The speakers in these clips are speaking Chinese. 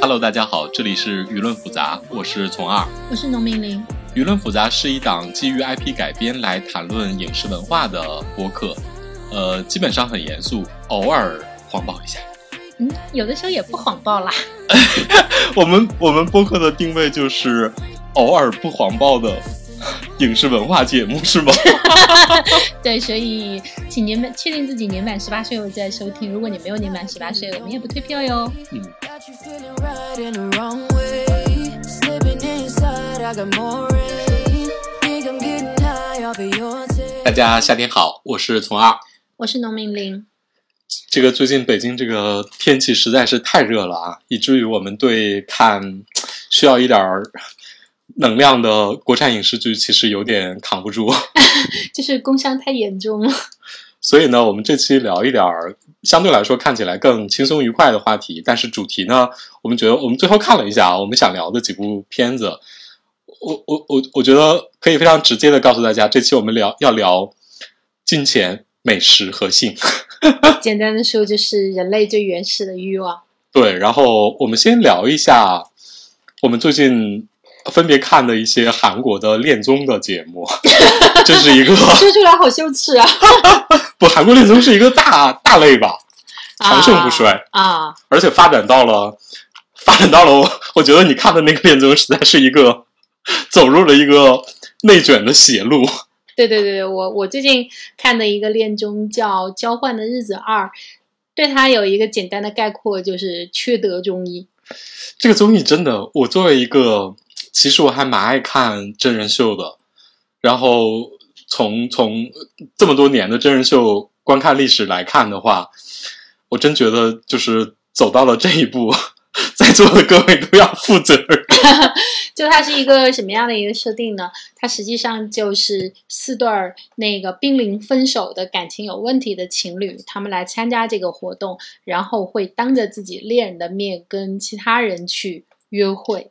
Hello，大家好，这里是舆论复杂，我是从二。我是农民林，舆论复杂是一档基于 IP 改编来谈论影视文化的播客，呃，基本上很严肃，偶尔谎报一下。嗯，有的时候也不谎报啦。我们我们播客的定位就是偶尔不谎报的影视文化节目，是吗？对，所以请年满，确定自己年满十八岁后再收听。如果你没有年满十八岁，我们也不退票哟。嗯，大家夏天好，我是从二，我是农民林。这个最近北京这个天气实在是太热了啊，以至于我们对看需要一点能量的国产影视剧其实有点扛不住，就是工伤太严重了。所以呢，我们这期聊一点儿相对来说看起来更轻松愉快的话题，但是主题呢，我们觉得我们最后看了一下啊，我们想聊的几部片子，我我我我觉得可以非常直接的告诉大家，这期我们聊要聊金钱、美食和性。简单的说，就是人类最原始的欲望。对，然后我们先聊一下我们最近分别看的一些韩国的恋综的节目，这是一个说出来好羞耻啊！不，韩国恋综是一个大大类吧，长盛不衰。啊，而且发展到了，发展到了我，我觉得你看的那个恋综实在是一个走入了一个内卷的邪路。对对对，我我最近看的一个恋综叫《交换的日子二》，对它有一个简单的概括，就是缺德综艺。这个综艺真的，我作为一个，其实我还蛮爱看真人秀的，然后从从这么多年的真人秀观看历史来看的话，我真觉得就是走到了这一步，在座的各位都要负责任。就它是一个什么样的一个设定呢？它实际上就是四对儿那个濒临分手的感情有问题的情侣，他们来参加这个活动，然后会当着自己恋人的面跟其他人去约会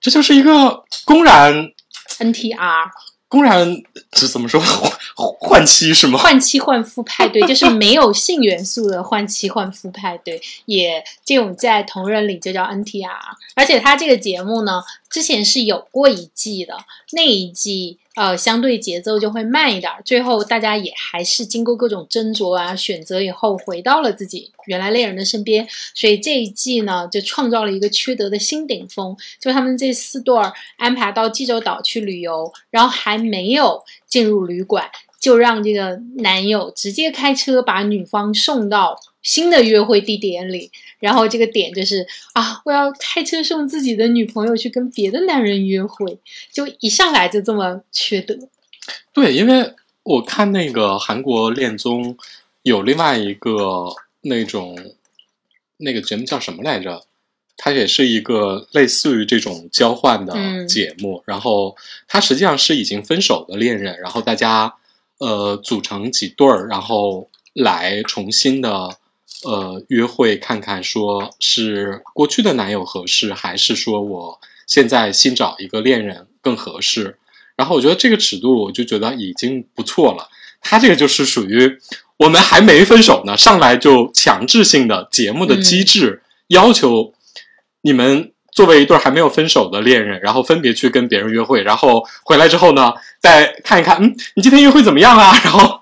这就是一个公然，NTR 公然这怎么说换 换妻是吗？换妻换夫派对，就是没有性元素的换妻换夫派对，也这种在同人里就叫 NTR。而且他这个节目呢，之前是有过一季的，那一季呃相对节奏就会慢一点，最后大家也还是经过各种斟酌啊选择以后，回到了自己原来恋人的身边。所以这一季呢，就创造了一个缺德的新顶峰，就他们这四对儿安排到济州岛去旅游，然后还没有进入旅馆，就让这个男友直接开车把女方送到新的约会地点里，然后这个点就是啊，我要开车送自己的女朋友去跟别的男人约会，就一上来就这么缺德。对，因为我看那个韩国恋综有另外一个那种那个节目叫什么来着？它也是一个类似于这种交换的嗯节目，然后它实际上是已经分手的恋人，然后大家呃组成几对儿，然后来重新的呃约会，看看说是过去的男友合适，还是说我现在新找一个恋人更合适。然后我觉得这个尺度，我就觉得已经不错了。他这个就是属于我们还没分手呢，上来就强制性的节目的机制、要求你们作为一对还没有分手的恋人，然后分别去跟别人约会，然后回来之后呢，再看一看，嗯，你今天约会怎么样啊？然后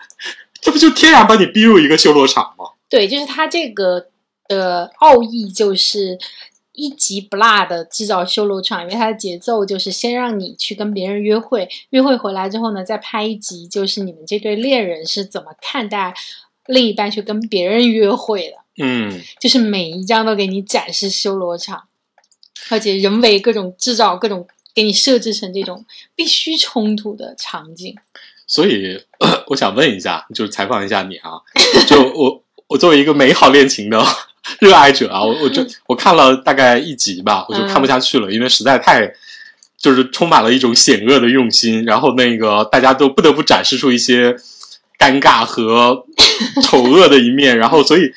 这不就天然把你逼入一个修罗场吗？对，就是它这个的奥义就是一集不落的制造修罗场，因为它的节奏就是先让你去跟别人约会，约会回来之后呢，再拍一集，就是你们这对恋人是怎么看待另一半去跟别人约会的，嗯，就是每一张都给你展示修罗场，而且人为各种制造各种给你设置成这种必须冲突的场景。所以 我想问一下，就是采访一下你啊，就我 我作为一个美好恋情的 热爱者啊，我我就 我看了大概一集吧，我就看不下去了，因为实在太就是充满了一种险恶的用心，然后那个大家都不得不展示出一些尴尬和丑恶的一面，然后所以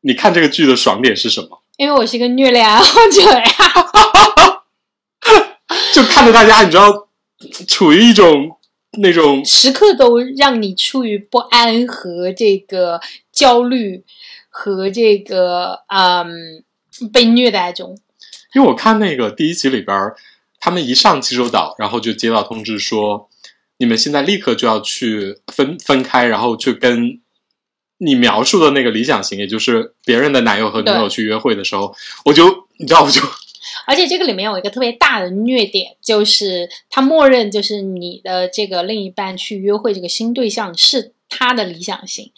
你看这个剧的爽点是什么？因为我是一个虐恋爱好者呀，就看着大家，你知道，处于一种那种时刻都让你处于不安和这个焦虑和这个嗯被虐待中。因为我看那个第一集里边儿，他们一上济州岛，然后就接到通知说，你们现在立刻就要去分分开，然后去跟你描述的那个理想型，也就是别人的男友和女友去约会的时候，我就你知道，我就而且这个里面有一个特别大的虐点，就是他默认就是你的这个另一半去约会这个新对象是他的理想型，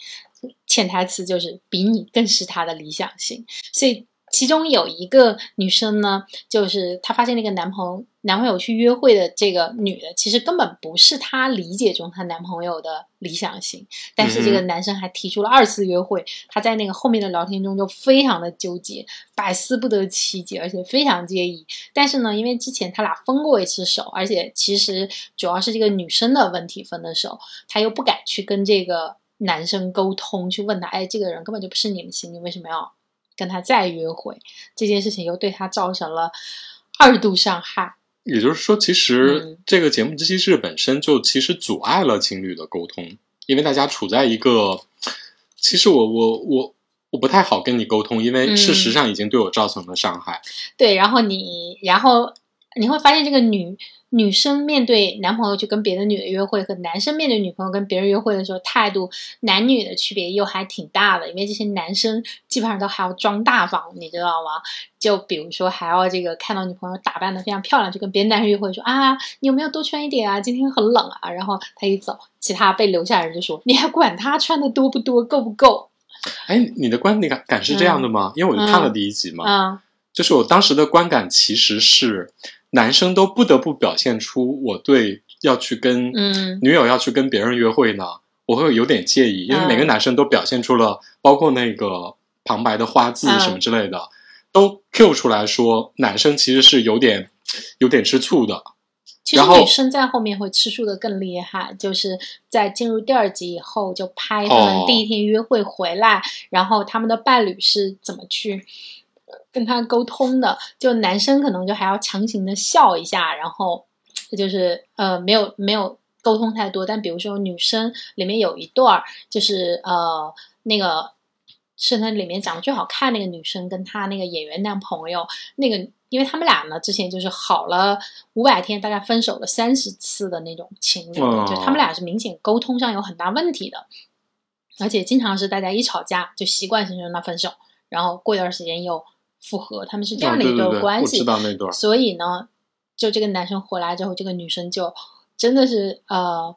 潜台词就是比你更是他的理想型。所以其中有一个女生呢，就是她发现那个男朋友男朋友去约会的这个女的，其实根本不是她理解中她男朋友的理想型，但是这个嗯男生还提出了二次约会，她在那个后面的聊天中就非常的纠结，百思不得其解，而且非常介意。但是呢，因为之前他俩分过一次手，而且其实主要是这个女生的问题分的手，他又不敢去跟这个男生沟通，去问他，哎，这个人根本就不是你们型，你为什么要跟他再约会？这件事情又对他造成了二度伤害。也就是说，其实嗯这个节目机制本身就其实阻碍了情侣的沟通，因为大家处在一个，其实我我我我不太好跟你沟通，因为嗯事实上已经对我造成了伤害。对，然后你，然后你会发现，这个女女生面对男朋友去跟别的女的约会，和男生面对女朋友跟别人约会的时候，态度男女的区别又还挺大的。因为这些男生基本上都还要装大方，你知道吗？就比如说还要这个看到女朋友打扮的非常漂亮，就跟别的男生约会说啊，你有没有多穿一点啊？今天很冷啊。然后他一走，其他被留下的人就说，你还管他穿的多不多，够不够？哎，你的观点感感是这样的吗？因为我就看了第一集嘛，嗯就是我当时的观感其实是男生都不得不表现出我对要去跟嗯。女友要去跟别人约会呢，我会有点介意，因为嗯每个男生都表现出了，包括那个旁白的花字嗯。什么之类的，都 Q 出来说男生其实是有点有点吃醋的。其实女生在后面会吃醋的更厉害，就是在进入第二集以后，就拍他们哦。第一天约会回来，然后他们的伴侣是怎么去跟他沟通的。就男生可能就还要强行的笑一下，然后就是呃没有没有沟通太多。但比如说女生里面有一段儿，就是呃那个。是那里面长得最好看那个女生跟她那个演员男朋友，那个因为他们俩呢之前就是好了五百天，大概分手了三十次的那种情侣，哦就他们俩是明显沟通上有很大问题的，而且经常是大家一吵架就习惯性让他分手，然后过一段时间又复合，他们是这样的一哦对对对，我段关系。知道那段。所以呢，就这个男生回来之后，这个女生就真的是呃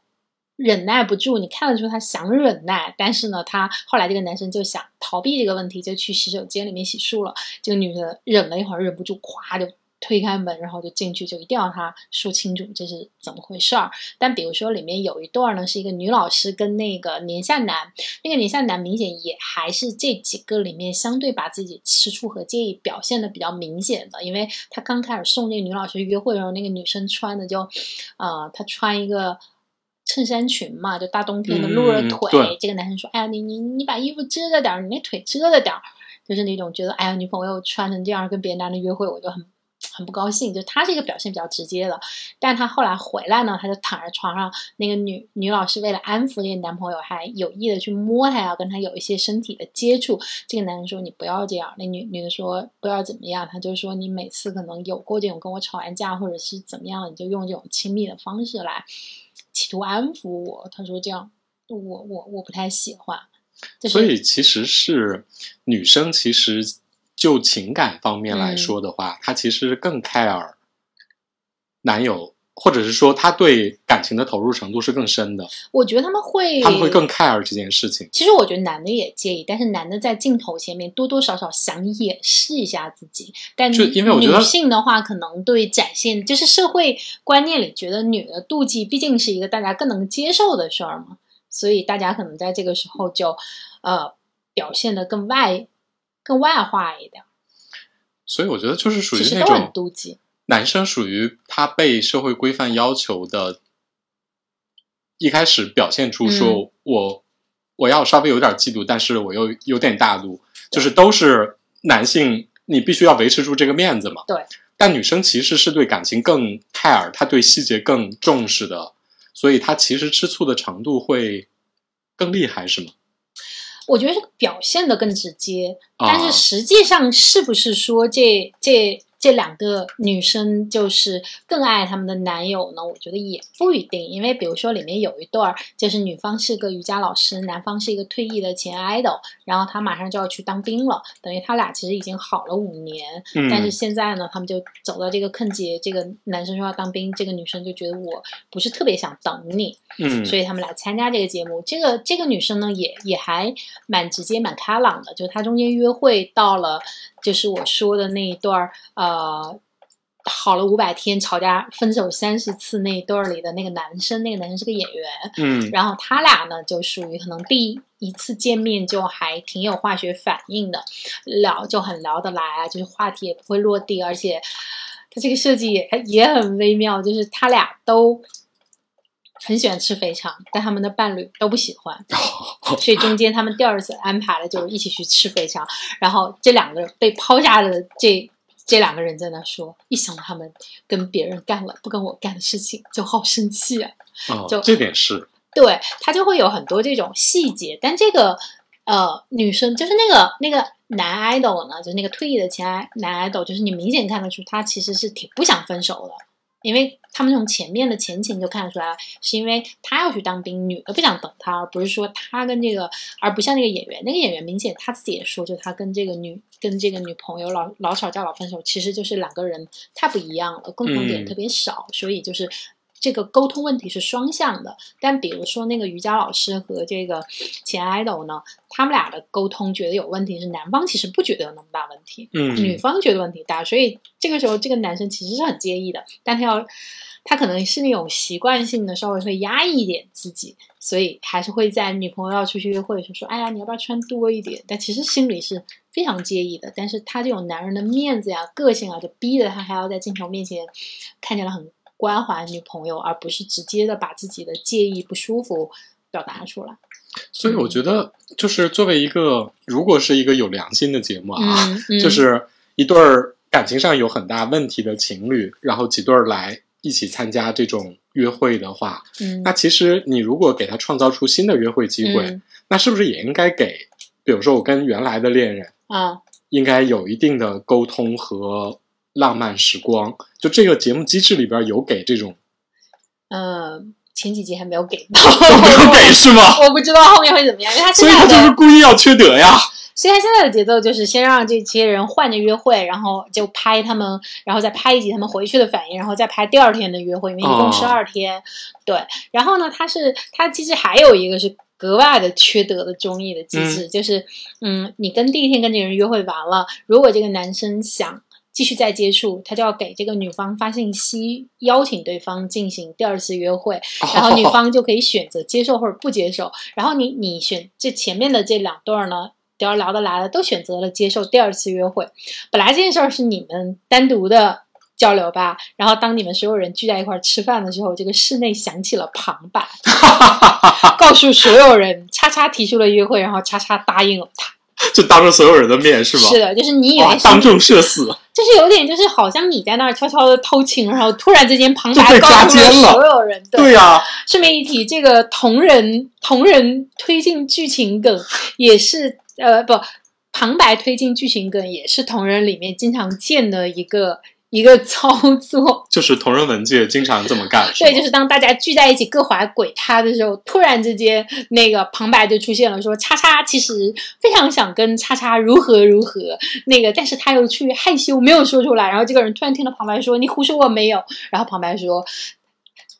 忍耐不住，你看得出她想忍耐，但是呢，她后来这个男生就想逃避这个问题，就去洗手间里面洗漱了。这个女的忍了一会儿，忍不住，咵就推开门，然后就进去，就一定要他说清楚这是怎么回事儿。但比如说里面有一段呢，是一个女老师跟那个年下男，那个年下男明显也还是这几个里面相对把自己吃醋和介意表现的比较明显的，因为他刚开始送那个女老师约会的时候，那个女生穿的就，呃，她穿一个。衬衫裙嘛，就大冬天的露着嗯腿。对这个男生说：“哎呀，你你你把衣服遮着点儿，你那腿遮着点儿。”就是那种觉得，哎呀，女朋友穿成这样跟别的男的约会，我就很很不高兴。就他是一个表现比较直接的，但他后来回来呢，他就躺在床上，那个女女老师为了安抚这个男朋友，还有意的去摸他，要跟他有一些身体的接触。这个男人说：“你不要这样。”那女女的说：“不要怎么样。”他就说：“你每次可能有过这种跟我吵完架，或者是怎么样，你就用这种亲密的方式来企图安抚我。”他说：“这样，我我我不太喜欢。”、所以其实是女生，其实就情感方面来嗯。说的话，他其实更 care 男友，或者是说他对感情的投入程度是更深的，我觉得他们会，他们会更 care 这件事情。其实我觉得男的也介意，但是男的在镜头前面多多少少想掩饰一下自己，但就因为我觉得女性的话，可能对展现就是社会观念里觉得女的妒忌毕竟是一个大家更能接受的事儿嘛，所以大家可能在这个时候就呃表现的更外更外化一点，所以我觉得就是属于那种妒忌。男生属于他被社会规范要求的，一开始表现出说嗯我、我要稍微有点嫉妒，但是我又有点大度，就是都是男性，你必须要维持住这个面子嘛。对。但女生其实是对感情更 care，她对细节更重视的，所以她其实吃醋的程度会更厉害，是吗？我觉得是表现的更直接，啊但是实际上是不是说这这这两个女生就是更爱他们的男友呢？我觉得也不一定，因为比如说里面有一对儿，就是女方是个瑜伽老师，男方是一个退役的前 idol，然后他马上就要去当兵了，等于他俩其实已经好了五年，嗯但是现在呢，他们就走到这个坑节，这个男生说要当兵，这个女生就觉得我不是特别想等你，嗯所以他们来参加这个节目。这个这个女生呢，也也还蛮直接、蛮开朗的，就是她中间约会到了，就是我说的那一段儿，呃。好了五百天，吵架分手三十次那一对儿里的那个男生，那个男生是个演员，嗯然后他俩呢就属于可能第一次见面就还挺有化学反应的，聊就很聊得来啊，就是话题也不会落地，而且他这个设计也也很微妙，就是他俩都很喜欢吃肥肠，但他们的伴侣都不喜欢，所以中间他们第二次安排了就是一起去吃肥肠，然后这两个人被抛下的这。这两个人在那说，一想到他们跟别人干了不跟我干的事情，就好生气啊！哦就这点是对他就会有很多这种细节，但这个呃女生就是那个那个男 idol 呢，就是那个退役的前男 idol，就是你明显看得出他其实是挺不想分手的，因为他们从前面的前情就看得出来，是因为他要去当兵，女的不想等他，而不是说他跟这个，而不像那个演员，那个演员明显他自己也说，就他跟这个女跟这个女朋友老老吵架老分手，其实就是两个人太不一样了，共同点嗯特别少，所以就是。这个沟通问题是双向的，但比如说那个瑜伽老师和这个前 idol 呢，他们俩的沟通觉得有问题，是男方其实不觉得有那么大问题，嗯女方觉得问题大，所以这个时候这个男生其实是很介意的，但他要他可能是那种习惯性的稍微会压抑一点自己，所以还是会在女朋友要出去约会的时候说：“哎呀，你要不要穿多一点？”但其实心里是非常介意的，但是他这种男人的面子呀、个性啊，就逼着他还要在镜头面前看起来很关怀女朋友，而不是直接的把自己的介意、不舒服表达出来。所以我觉得，就是作为一个，如果是一个有良心的节目啊，嗯，嗯就是一对儿感情上有很大问题的情侣，然后几对儿来一起参加这种约会的话，嗯那其实你如果给他创造出新的约会机会，嗯那是不是也应该给，比如说我跟原来的恋人，啊，应该有一定的沟通和浪漫时光？就这个节目机制里边有给这种，呃，前几集还没有给到，没有给是吗？我不知道后面会怎么样，因为他现在所以他就是，故意要缺德呀。所以他现在的节奏就是先让这些人换着约会，然后就拍他们，然后再拍一集他们回去的反应，然后再拍第二天的约会，因为一共十哦二天。对，然后呢，他是他其实还有一个是格外的缺德的综艺的机制，就是嗯，你跟第一天跟这个人约会完了，如果这个男生想。继续再接触，他就要给这个女方发信息，邀请对方进行第二次约会，然后女方就可以选择接受或者不接受。然后你你选这前面的这两对儿呢，只要聊得来了，都选择了接受第二次约会。本来这件事儿是你们单独的交流吧，然后当你们所有人聚在一块儿吃饭的时候，这个室内响起了旁白，告诉所有人叉叉提出了约会，然后叉叉答应了他。就当着所有人的面是吗？是的，就是你以为，当众社死，就是有点就是好像你在那儿悄悄的偷情，然后突然之间旁白告诉了所有人，对呀、顺便一提，这个同人同人推进剧情梗也是呃不旁白推进剧情梗也是同人里面经常见的一个一个操作。就是同人文界经常这么干，对，就是当大家聚在一起各怀鬼胎的时候，突然之间那个旁白就出现了，说叉叉其实非常想跟叉叉如何如何，那个但是他又去害羞没有说出来，然后这个人突然听到旁白说你胡说我没有，然后旁白说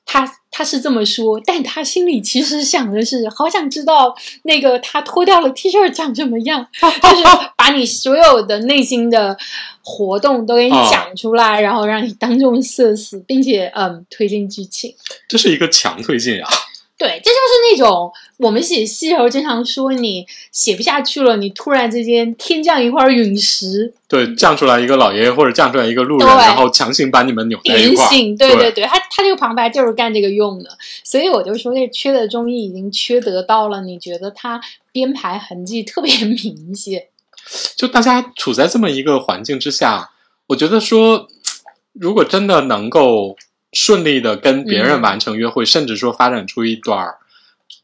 他他是这么说，但他心里其实想的是好想知道那个他脱掉了 T 恤长什么样，就是把你所有的内心的活动都给你哦讲出来，然后让你当众社死，并且嗯推进剧情。这是一个强推进啊。对，这就是那种我们写戏的时候经常说，你写不下去了，你突然之间天降一块陨石，对，降出来一个老爷爷或者降出来一个路人，然后强行把你们扭在一块对对对对，他他这个旁白就是干这个用的，所以我就说这缺德中医已经缺德到了，你觉得他编排痕迹特别明显。就大家处在这么一个环境之下，我觉得说，如果真的能够顺利的跟别人嗯完成约会，甚至说发展出一段儿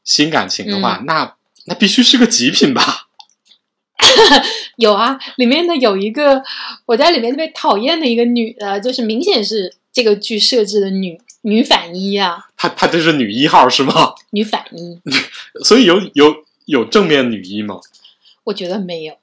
新感情的嗯话，那那必须是个极品吧？有啊，里面的有一个我在里面特别讨厌的一个女的，就是明显是这个剧设置的女女反一啊，她她这是女一号是吗？女反一，所以有有有正面女一吗？我觉得没有，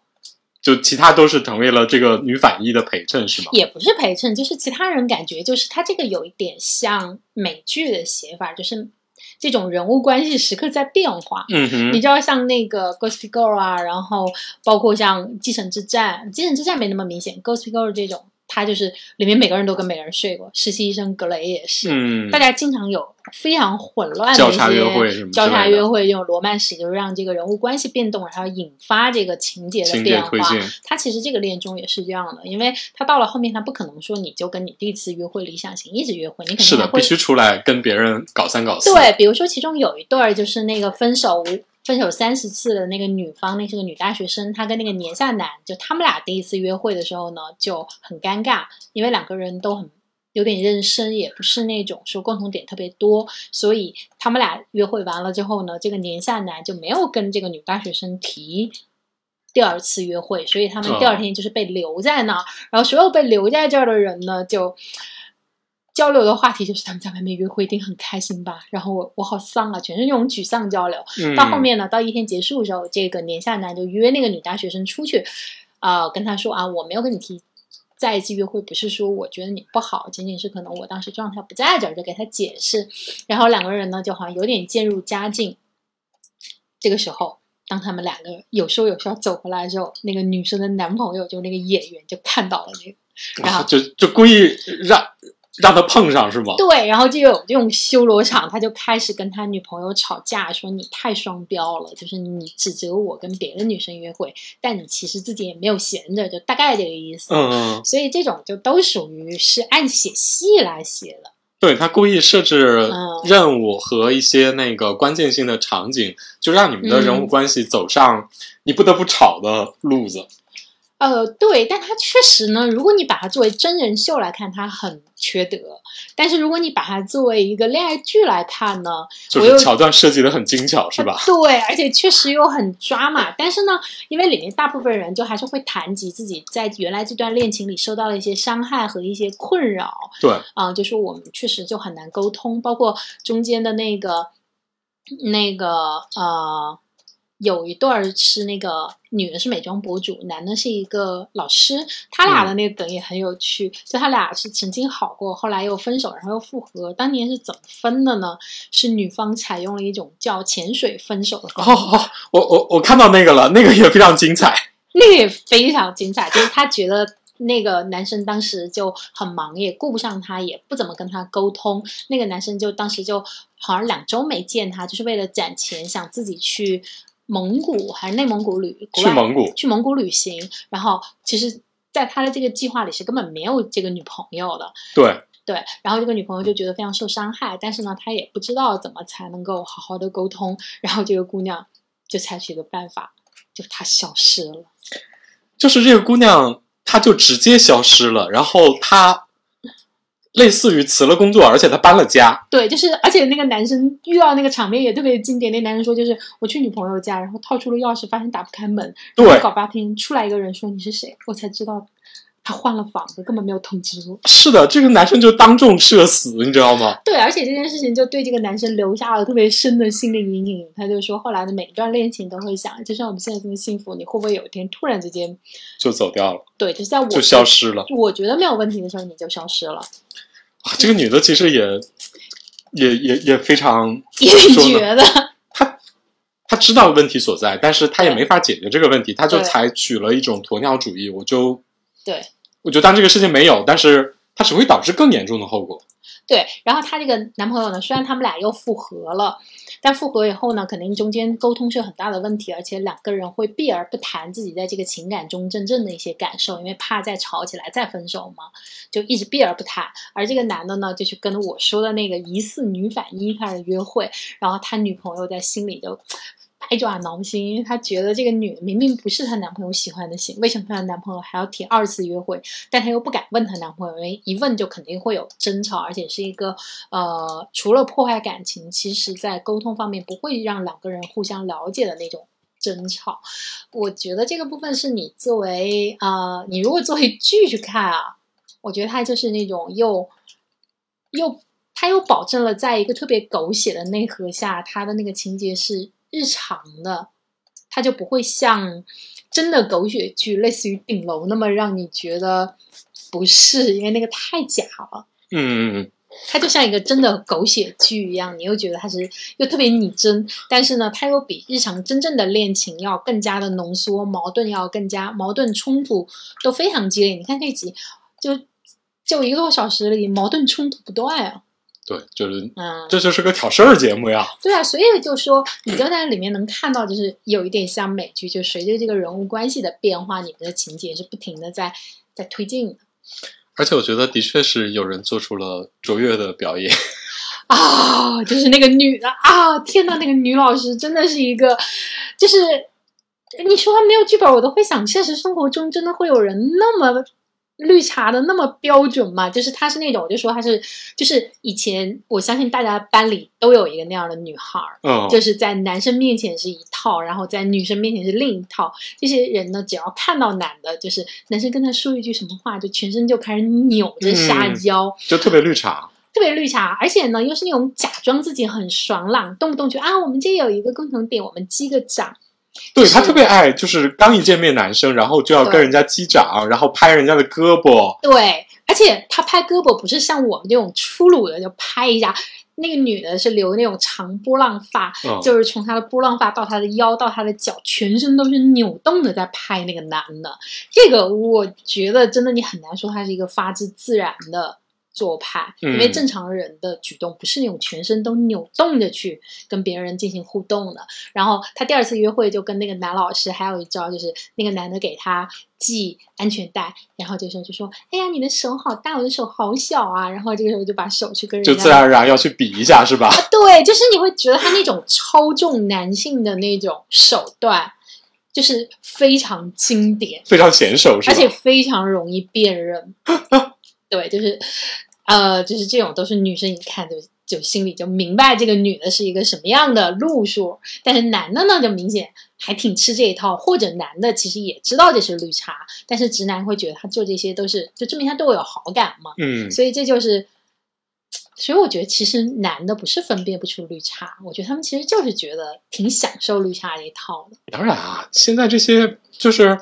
就其他都是成为了这个女反一的陪衬是吗？也不是陪衬，就是其他人感觉就是他这个有一点像美剧的写法，就是这种人物关系时刻在变化。嗯哼，你知道像那个《Gossip Girl》啊，然后包括像《继承之战》，《继承之战》没那么明显，《Gossip Girl》这种，它就是里面每个人都跟每个人睡过，实习医生格雷也是，嗯大，家经常有非常混乱的一交叉约会些什么交叉约会，这种罗曼史，就是让这个人物关系变动，然后引发这个情节的变化。推进，它其实这个恋中也是这样的，因为他到了后面，他不可能说你就跟你第一次约会理想型一直约会，你肯定是的，会必须出来跟别人搞三搞四。对，比如说其中有一对儿就是那个分手分手三十次的那个女方，那是个女大学生，她跟那个年下男，就他们俩第一次约会的时候呢就很尴尬，因为两个人都很。有点认生，也不是那种说共同点特别多，所以他们俩约会完了之后呢，这个年下男就没有跟这个女大学生提第二次约会，所以他们第二天就是被留在那儿。然后所有被留在这儿的人呢，就交流的话题就是他们在外面约会一定很开心吧？然后我我好丧啊，全是那种沮丧交流。嗯到后面呢，到一天结束的时候，这个年下男就约那个女大学生出去，啊、跟他说啊，我没有跟你提再一次约会，不是说我觉得你不好，仅仅是可能我当时状态不在这儿，就给他解释。然后两个人呢，就好像有点渐入佳境。这个时候，当他们两个有说有笑走回来的时候，那个女生的男朋友就那个演员就看到了那个，然后就就故意让让他碰上是吗？对，然后就有这种修罗场，他就开始跟他女朋友吵架，说你太双标了，就是你指责我跟别的女生约会，但你其实自己也没有闲着，就大概这个意思。嗯嗯，所以这种就都属于是按写戏来写的。对他故意设置嗯任务和一些那个关键性的场景，就让你们的人物嗯关系走上你不得不吵的路子。呃，对，但它确实呢，如果你把它作为真人秀来看，它很缺德；但是如果你把它作为一个恋爱剧来看呢，就是桥段设计的很精巧，是吧？对，而且确实又很抓马。但是呢，因为里面大部分人就还是会谈及自己在原来这段恋情里受到了一些伤害和一些困扰对，啊、就是我们确实就很难沟通，包括中间的那个那个呃。有一对儿是那个女的是美妆博主，男的是一个老师，他俩的那个梗也很有趣。就他俩是曾经好过，后来又分手，然后又复合。当年是怎么分的呢？是女方采用了一种叫潜水分手的方法。哦哦，我我我看到那个了，那个也非常精彩。那个也非常精彩，就是他觉得那个男生当时就很忙，也顾不上她，也不怎么跟她沟通。那个男生就当时就好像两周没见他，就是为了攒钱，想自己去蒙古还是内蒙古旅去蒙古，去蒙古旅行。然后其实，在他的这个计划里是根本没有这个女朋友的。对，对，然后这个女朋友就觉得非常受伤害，但是呢，她也不知道怎么才能够好好的沟通，然后这个姑娘就采取一个办法，就她消失了。就是这个姑娘，她就直接消失了，然后她类似于辞了工作，而且他搬了家。对，就是而且那个男生遇到那个场面也特别经典，那男生说就是我去女朋友家，然后掏出了钥匙，发现打不开门，然后对搞半天出来一个人说你是谁，我才知道他换了房子，根本没有通知我。是的，这个男生就当众社死，你知道吗？对，而且这件事情就对这个男生留下了特别深的心理阴影。他就说，后来的每一段恋情都会想，就像我们现在这么幸福，你会不会有一天突然之间，就走掉了，对，就是在我就消失了。我觉得没有问题的时候，你就消失了，啊这个女的其实也也也也非常 也觉得她她知道问题所在，但是她也没法解决这个问题，她就采取了一种鸵鸟主义，我就对。我就当这个事情没有，但是它只会导致更严重的后果。对，然后她这个男朋友呢，虽然他们俩又复合了，但复合以后呢，肯定中间沟通是有很大的问题，而且两个人会避而不谈自己在这个情感中真正的一些感受，因为怕再吵起来再分手嘛，就一直避而不谈。而这个男的呢，就去跟我说的那个疑似女反一开始约会，然后他女朋友在心里就。百爪挠心，因为她觉得这个女的明明不是她男朋友喜欢的型，为什么她男朋友还要提二次约会？但她又不敢问她男朋友，因为一问就肯定会有争吵，而且是一个呃，除了破坏感情，其实在沟通方面不会让两个人互相了解的那种争吵。我觉得这个部分是你作为呃，你如果作为剧去看啊，我觉得它就是那种又又它又保证了在一个特别狗血的内核下，它的那个情节是日常的，它就不会像真的狗血剧，类似于《顶楼》那么让你觉得不是，因为那个太假了。嗯嗯嗯，它就像一个真的狗血剧一样，你又觉得它是又特别拟真，但是呢，它又比日常真正的恋情要更加的浓缩，矛盾要更加矛盾冲突都非常激烈。你看这集就就一个多小时里，矛盾冲突不断啊，对，就是嗯，这就是个挑事儿节目呀。对啊，所以就说你就在里面能看到，就是有一点像美剧，就随着这个人物关系的变化，你们的情节是不停的在在推进的。而且我觉得的确是有人做出了卓越的表演。啊，就是那个女的啊！天呐，那个女老师真的是一个，就是你说她没有剧本，我都会想，现实生活中真的会有人那么绿茶的那么标准吗？就是她是那种，我就说她是，就是以前我相信大家班里都有一个那样的女孩儿，嗯，就是在男生面前是一套，然后在女生面前是另一套。这些人呢，只要看到男的，就是男生跟他说一句什么话，就全身就开始扭着撒嗯娇。就特别绿茶。特别绿茶，而且呢，又是那种假装自己很爽朗，动不动就啊，我们这有一个共同点，我们击个掌。就是对他特别爱，就是刚一见面男生，然后就要跟人家击掌，然后拍人家的胳膊。对，而且他拍胳膊不是像我们这种粗鲁的就拍一下，那个女的是留那种长波浪发，嗯，就是从她的波浪发到她的腰到她的脚，全身都是扭动的在拍那个男的。这个我觉得真的你很难说他是一个发自自然的做派，因为嗯正常人的举动不是那种全身都扭动着去跟别人进行互动的。然后他第二次约会就跟那个男老师还有一招，就是那个男的给他系安全带，然后这时候就说：“哎呀，你的手好大，我的手好小啊。”然后这个时候就把手去跟人家就自然而然要去比一下，是吧？对，就是你会觉得他那种操纵男性的那种手段，就是非常经典，非常娴熟，是吧？而且非常容易辨认。对，就是呃，就是这种都是女生一看就就心里就明白这个女的是一个什么样的路数，但是男的呢就明显还挺吃这一套，或者男的其实也知道这是绿茶，但是直男会觉得他做这些都是就证明他对我有好感嘛。嗯，所以这就是，所以我觉得其实男的不是分辨不出绿茶，我觉得他们其实就是觉得挺享受绿茶这一套的。当然啊，现在这些就是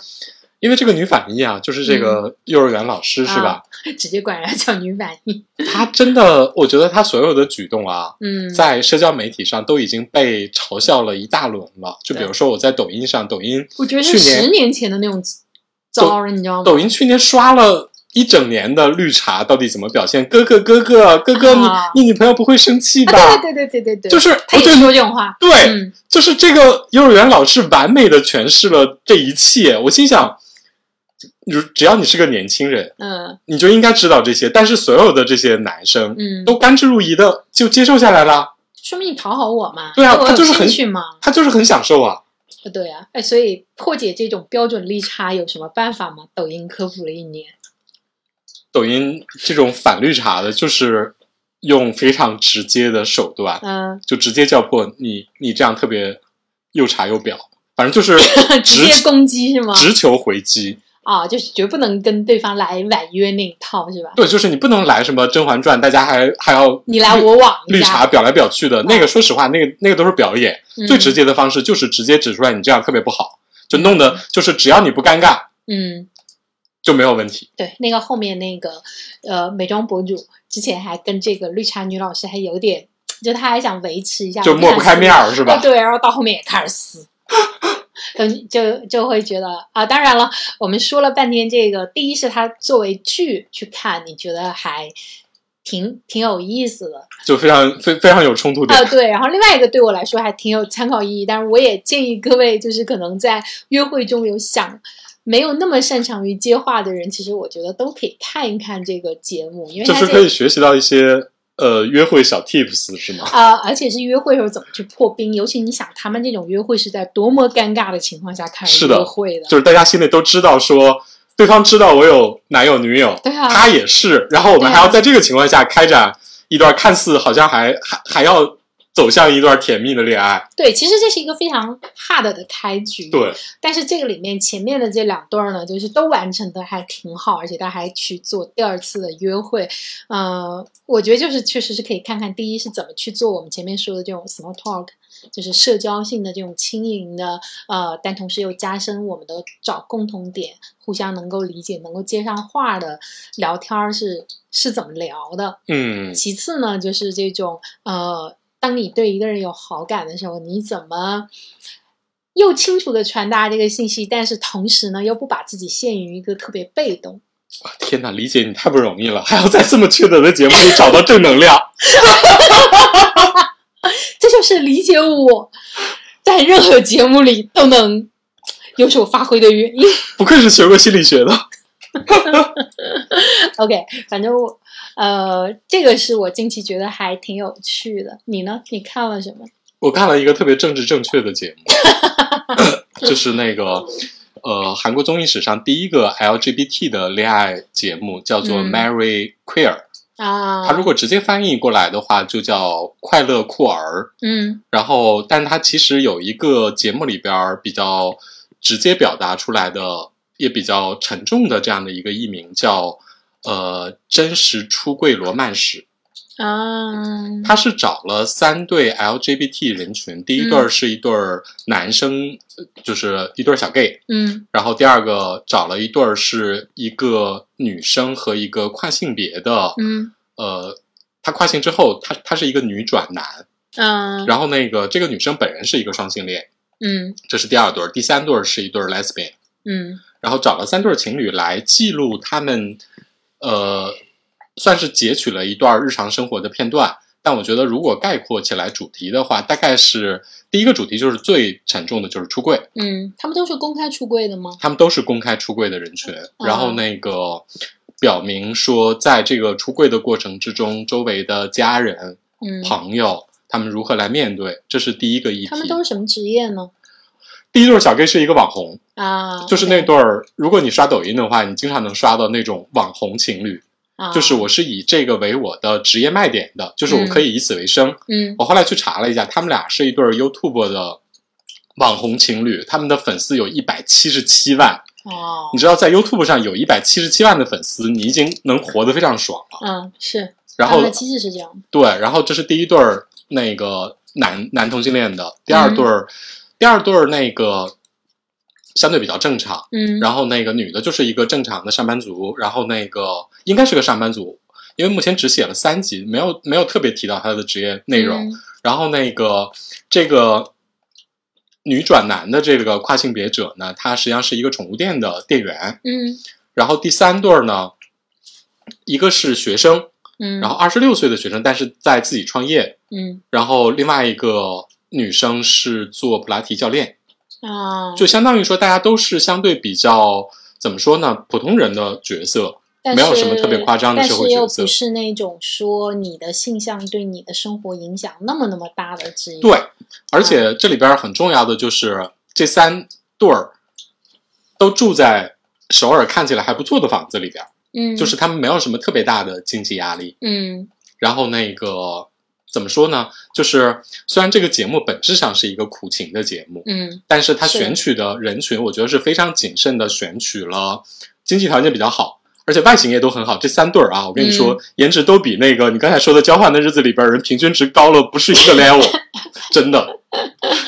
因为这个女反一啊，就是这个幼儿园老师、是吧？直接管人家叫女反应，她真的，我觉得她所有的举动啊，嗯，在社交媒体上都已经被嘲笑了一大轮了。就比如说我在抖音上，抖音我觉得十年前的那种招人，你知道吗？抖音去年刷了。一整年的绿茶到底怎么表现？哥哥哥哥哥哥，你、啊你女朋友不会生气吧？啊，对对对对对对，就是他也我觉得说这种话，对，嗯，就是这个幼儿园老师完美的诠释了这一切。我心想，如只要你是个年轻人，嗯你就应该知道这些。但是所有的这些男生嗯，都甘之如饴的就接受下来了，说明你讨好我嘛，对啊他就是很他就是很享受啊。对啊，哎，所以破解这种标准利差有什么办法吗？抖音科普了一年，抖音这种反绿茶的，就是用非常直接的手段，嗯，就直接叫破你，你这样特别又茶又婊，反正就是 直接攻击是吗？直球回击。啊，就是绝不能跟对方来婉约那一套是吧？对，就是你不能来什么《甄嬛传》，大家还还要你来我往绿茶表来表去的那个，说实话，那个那个都是表演。嗯最直接的方式就是直接指出来你这样特别不好，就弄得就是只要你不尴尬嗯，就没有问题。对，那个后面那个呃美妆博主之前还跟这个绿茶女老师还有点，就他还想维持一下，就抹不开面儿是吧哦 对，然后到后面也开始撕。嗯，就就会觉得啊，当然了，我们说了半天这个，第一是它作为剧去看，你觉得还挺挺有意思的，就非常非非常有冲突点。啊，对，然后另外一个对我来说还挺有参考意义，但是我也建议各位，就是可能在约会中有想没有那么擅长于接话的人，其实我觉得都可以看一看这个节目，因为就是可以学习到一些呃约会小 tips 是吗？啊、而且是约会时候怎么去破冰，尤其你想他们这种约会是在多么尴尬的情况下开始的约会的，就是大家心里都知道说。对方知道我有男友女友，对啊他也是，然后我们还要在这个情况下开展一段看似好像还还还要走向一段甜蜜的恋爱。对，其实这是一个非常 hard 的开局。对，但是这个里面前面的这两段呢，就是都完成的还挺好，而且他还去做第二次的约会。呃，我觉得就是确实是可以看看第一是怎么去做我们前面说的这种 small talk，就是社交性的这种轻盈的，呃，但同时又加深我们的找共同点，互相能够理解、能够接上话的聊天是是怎么聊的。嗯，其次呢，就是这种呃，当你对一个人有好感的时候，你怎么又清楚的传达这个信息，但是同时呢，又不把自己陷于一个特别被动。天哪，理解你太不容易了，还要在这么缺德的节目里找到正能量。这就是理解我在任何节目里都能有所发挥的原因。不愧是学过心理学的。OK，反正我呃，这个是我近期觉得还挺有趣的。你呢？你看了什么？我看了一个特别政治正确的节目，就是那个呃韩国综艺史上第一个 LGBT 的恋爱节目，叫做《嗯 Marry Queer》。啊，它如果直接翻译过来的话，就叫《快乐酷儿》。嗯然后，但它其实有一个节目里边儿比较直接表达出来的，也比较沉重的这样的一个译名，叫呃真实出柜罗曼史。啊，他是找了三对 LGBT 人群，第一对儿是一对儿男生，呃就是一对儿小 gay，嗯。然后第二个找了一对儿是一个女生和一个跨性别的，嗯。呃，他跨性之后，他他是一个女转男，嗯然后那个这个女生本人是一个双性恋，嗯。这是第二对儿，第三对儿是一对儿 lesbian，嗯。然后找了三对儿情侣来记录他们，呃，算是截取了一段日常生活的片段。但我觉得，如果概括起来主题的话，大概是第一个主题就是最沉重的，就是出柜。嗯，他们都是公开出柜的吗？他们都是公开出柜的人群，然后那个表明说，在这个出柜的过程之中，周围的家人、嗯，朋友他们如何来面对，这是第一个议题。他们都是什么职业呢？第一对小 gay 是一个网红，啊，就是那对。儿，如果你刷抖音的话，你经常能刷到那种网红情侣，啊。就是我是以这个为我的职业卖点的，就是我可以以此为生。嗯。我后来去查了一下，他们俩是一对儿 YouTube 的网红情侣，他们的粉丝有一百七十七万。哦。你知道，在 YouTube 上有一百七十七万的粉丝，你已经能活得非常爽了。嗯是，然后机制是这样，对，然后这是第一对儿那个男男同性恋的，第二对儿、第二对儿那个相对比较正常。嗯，然后那个女的就是一个正常的上班族，然后那个应该是个上班族，因为目前只写了三集，没有没有特别提到她的职业内容。嗯然后那个这个女转男的这个跨性别者呢，她实际上是一个宠物店的店员。嗯然后第三对儿呢，一个是学生，嗯，然后二十六岁的学生，但是在自己创业。嗯然后另外一个女生是做普拉提教练，啊，就相当于说大家都是相对比较怎么说呢，普通人的角色。但没有什么特别夸张的社会但是又角色不是那种说你的性向对你的生活影响那么那么大的职业。对，而且这里边很重要的就是这三对儿都住在首尔看起来还不错的房子里边，嗯，就是他们没有什么特别大的经济压力。嗯然后那个怎么说呢？就是虽然这个节目本质上是一个苦情的节目，嗯但是他选取的人群，我觉得是非常谨慎的选取了经济条件比较好。而且外形也都很好，这三对儿啊，我跟你说，嗯颜值都比那个你刚才说的《交换的日子》里边人平均值高了不是一个 level，真的。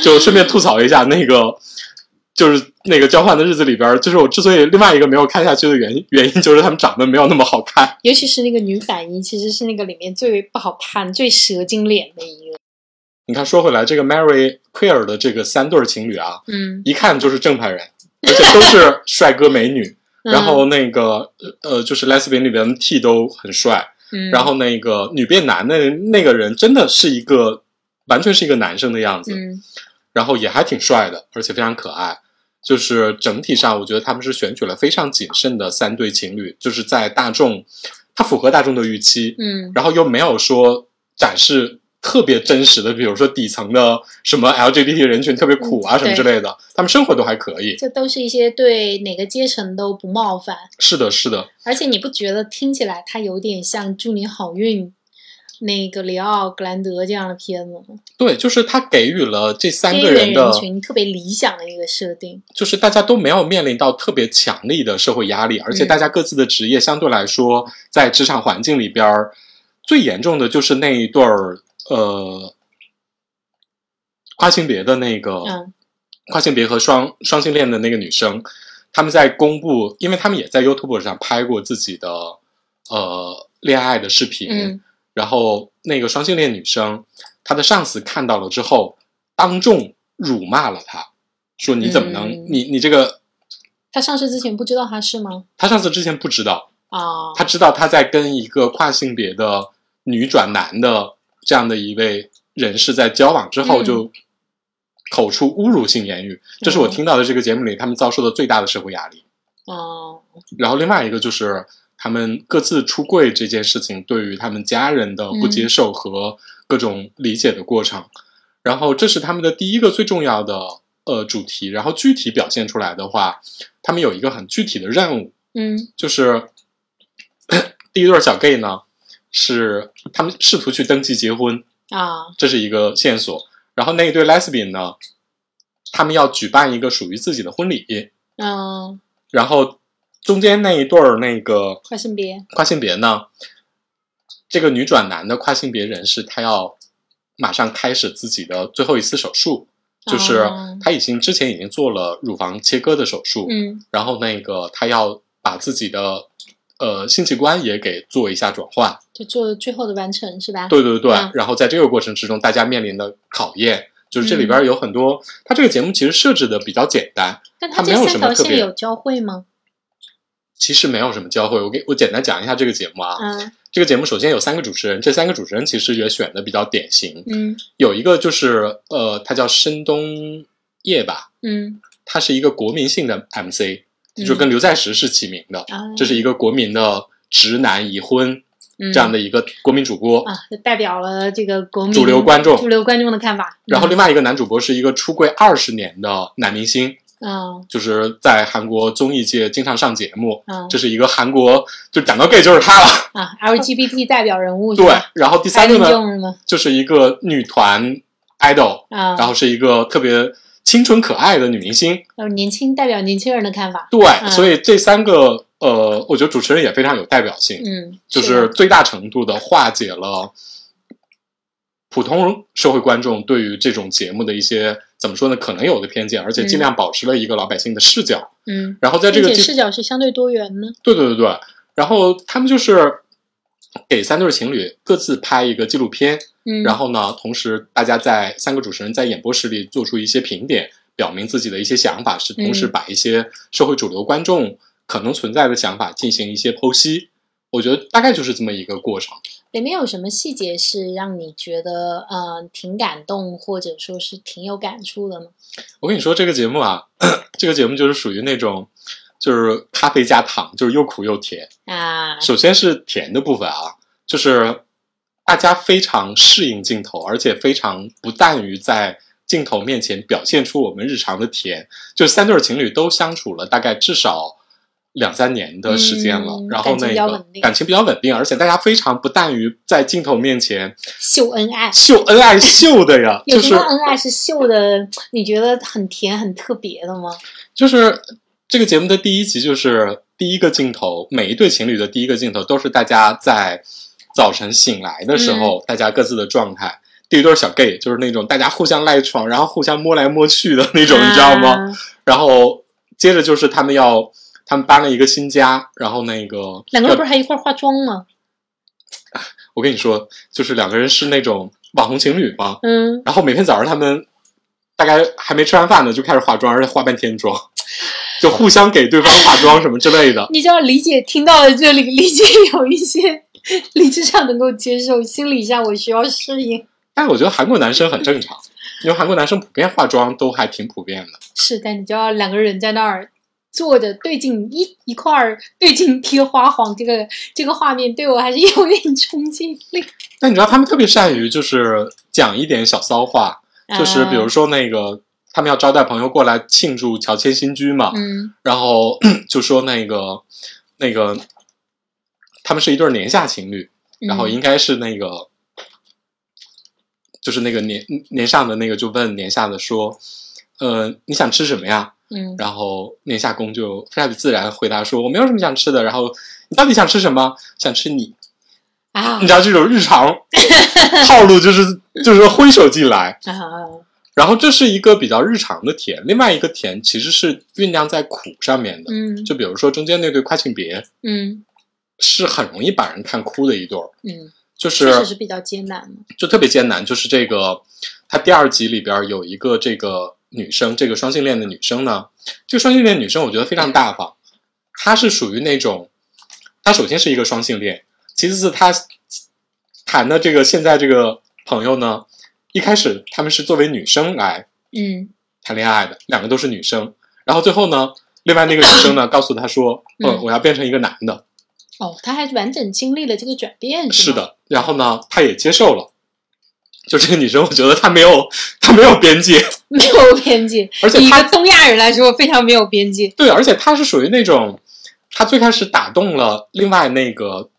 就顺便吐槽一下，那个就是那个《交换的日子》里边，就是我之所以另外一个没有看下去的原因，原因就是他们长得没有那么好看。尤其是那个女反一，其实是那个里面最不好看、最蛇精脸的一个。你看，说回来，这个 Mary Queer 的这个三对儿情侣啊，嗯，一看就是正派人，而且都是帅哥美女。嗯然后那个呃，就是 Lesbian 里边的 T 都很帅，嗯，然后那个女变男的那个人真的是一个完全是一个男生的样子，嗯然后也还挺帅的，而且非常可爱。就是整体上，我觉得他们是选取了非常谨慎的三对情侣，就是在大众，它符合大众的预期，嗯。然后又没有说展示特别真实的，比如说底层的什么 LGBT 人群特别苦啊嗯什么之类的，他们生活都还可以。这都是一些对哪个阶层都不冒犯，是的，是的，而且你不觉得听起来它有点像祝你好运那个里奥格兰德这样的片子吗？对，就是他给予了这三个人的特别理想的一个设定。就是大家都没有面临到特别强力的社会压力，而且嗯大家各自的职业相对来说，在职场环境里边儿，最严重的就是那一对儿呃跨性别的那个、嗯跨性别和双双性恋的那个女生，他们在公布，因为他们也在 YouTube 上拍过自己的呃恋爱的视频，嗯然后那个双性恋女生，她的上司看到了之后，当众辱骂了她，说你怎么能、嗯。你你这个她上市之前不知道她是吗？她上司之前不知道，啊，他知道她在跟一个跨性别的女转男的这样的一位人士在交往之后，嗯。就口出侮辱性言语，这是我听到的这个节目里他们遭受的最大的社会压力。哦，然后另外一个就是他们各自出柜这件事情对于他们家人的不接受和各种理解的过程，然后这是他们的第一个最重要的呃主题。然后具体表现出来的话，他们有一个很具体的任务，嗯。就是 第一对小 gay 呢是他们试图去登记结婚，啊，这是一个线索。然后那一对 lesbian 呢，他们要举办一个属于自己的婚礼，嗯，然后中间那一对儿那个跨性别，跨性别呢，这个女转男的跨性别人士，她要马上开始自己的最后一次手术，就是哦她已经之前已经做了乳房切割的手术，嗯然后那个她要把自己的呃性器官也给做一下转换，就做最后的完成是吧？对对对，嗯然后在这个过程之中，大家面临的考验。就是这里边有很多，它这个节目其实设置的比较简单，但他没有什么特别有交汇吗？其实没有什么交汇。我给我简单讲一下这个节目啊。嗯这个节目首先有三个主持人，这三个主持人其实也选的比较典型。嗯有一个就是呃，他叫申东烨吧，嗯他是一个国民性的 MC，嗯就跟刘在石是齐名的。啊，这是一个国民的直男已婚这样的的一个国民主播。啊，就代表了这个国民主流观众主流观众的看法。然后另外一个男主播是一个出柜二十年的男明星，嗯就是在韩国综艺界经常上节目。嗯这是一个韩国，就讲到 gay 就是他了。啊，LGBT 代表人物对？，然后第三个呢？就是一个女团 idol，啊，然后是一个特别青春可爱的女明星。呃年轻代表年轻人的看法。对，嗯所以这三个呃，我觉得主持人也非常有代表性，嗯，就是最大程度的化解了普通社会观众对于这种节目的一些怎么说呢，可能有的偏见，而且尽量保持了一个老百姓的视角。嗯，然后在这个视角是相对多元呢。对对对对，然后他们就是给三对情侣各自拍一个纪录片，嗯，然后呢，同时大家在三个主持人在演播室里做出一些评点，表明自己的一些想法，是同时嗯把一些社会主流观众可能存在的想法进行一些剖析。我觉得大概就是这么一个过程。里面有什么细节是让你觉得呃挺感动，或者说是挺有感触的呢？我跟你说，这个节目啊，这个节目就是属于那种，就是咖啡加糖，就是又苦又甜。啊，首先是甜的部分啊，就是大家非常适应镜头，而且非常不惮于在镜头面前表现出我们日常的甜。就三对情侣都相处了大概至少两三年的时间了，嗯然后那感情比较个稳定感情比较稳定，而且大家非常不惮于在镜头面前秀恩爱。秀恩爱秀的呀，有就是什么恩爱是秀的？你觉得很甜、很特别的吗？就是这个节目的第一集，就是第一个镜头，每一对情侣的第一个镜头都是大家在早晨醒来的时候，大家各自的状态。第一对小 gay 就是那种大家互相赖床，然后互相摸来摸去的那种，你知道吗？啊然后接着就是他们要，他们搬了一个新家，然后那个两个人不是还一块儿化妆吗？我跟你说，就是两个人是那种网红情侣嘛，嗯，然后每天早上他们大概还没吃完饭呢，就开始化妆，而且化半天妆，就互相给对方化妆什么之类的。你就要理解，听到了这里，理解有一些理智上能够接受，心理上我需要适应。但我觉得韩国男生很正常，因为韩国男生普遍化妆都还挺普遍的。是，但你就要两个人在那儿坐着对镜一一块儿对镜贴花黄，这个这个画面对我还是有点冲击力。但你知道他们特别善于就是讲一点小骚话，就是比如说，那个他们要招待朋友过来庆祝乔迁新居嘛，嗯然后 就说那个那个他们是一对年下情侣，然后嗯应该是那个就是那个年年上的那个就问年下的说，呃，你想吃什么呀？嗯然后年下公就非常自然回答说，我没有什么想吃的。然后你到底想吃什么？想吃你。啊你知道这种日常 套路就是就是挥手进来，啊然后这是一个比较日常的甜，另外一个甜其实是酝酿在苦上面的。嗯就比如说中间那对跨性别，嗯是很容易把人看哭的一对儿，嗯，就是确实是比较艰难。就特别艰难。就是这个，他第二集里边有一个这个女生，这个双性恋的女生呢，这个双性恋女生我觉得非常大方，她是属于那种，她首先是一个双性恋，其次是她谈的这个现在这个朋友呢，一开始他们是作为女生来嗯。谈恋爱的，两个都是女生，然后最后呢，另外那个女生呢 告诉他说，嗯。呃，我要变成一个男的，哦，他还完整经历了这个转变，吗，是的，然后呢，他也接受了。就这个女生，我觉得她没有，她没有边界，没有边界，而且她以一个东亚人来说非常没有边界。对，而且她是属于那种，她最开始打动了另外那个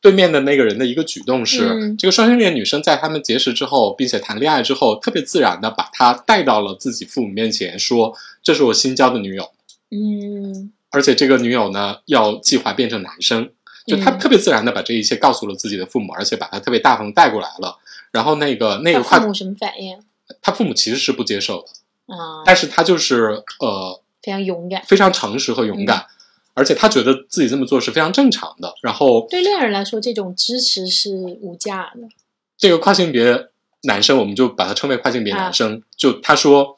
对面的那个人的一个举动是，嗯这个双性恋女生在他们结识之后，并且谈恋爱之后，特别自然的把她带到了自己父母面前，说这是我新交的女友，嗯而且这个女友呢要计划变成男生，就她嗯特别自然的把这一切告诉了自己的父母，而且把她特别大方地带过来了。然后那个那个跨他父母什么反应他父母其实是不接受的，啊？但是他就是呃非常勇敢。非常诚实和勇嗯敢，而且他觉得自己这么做是非常正常的。然后对恋人来说，这种支持是无价的。这个跨性别男生，我们就把他称为跨性别男生，就他说。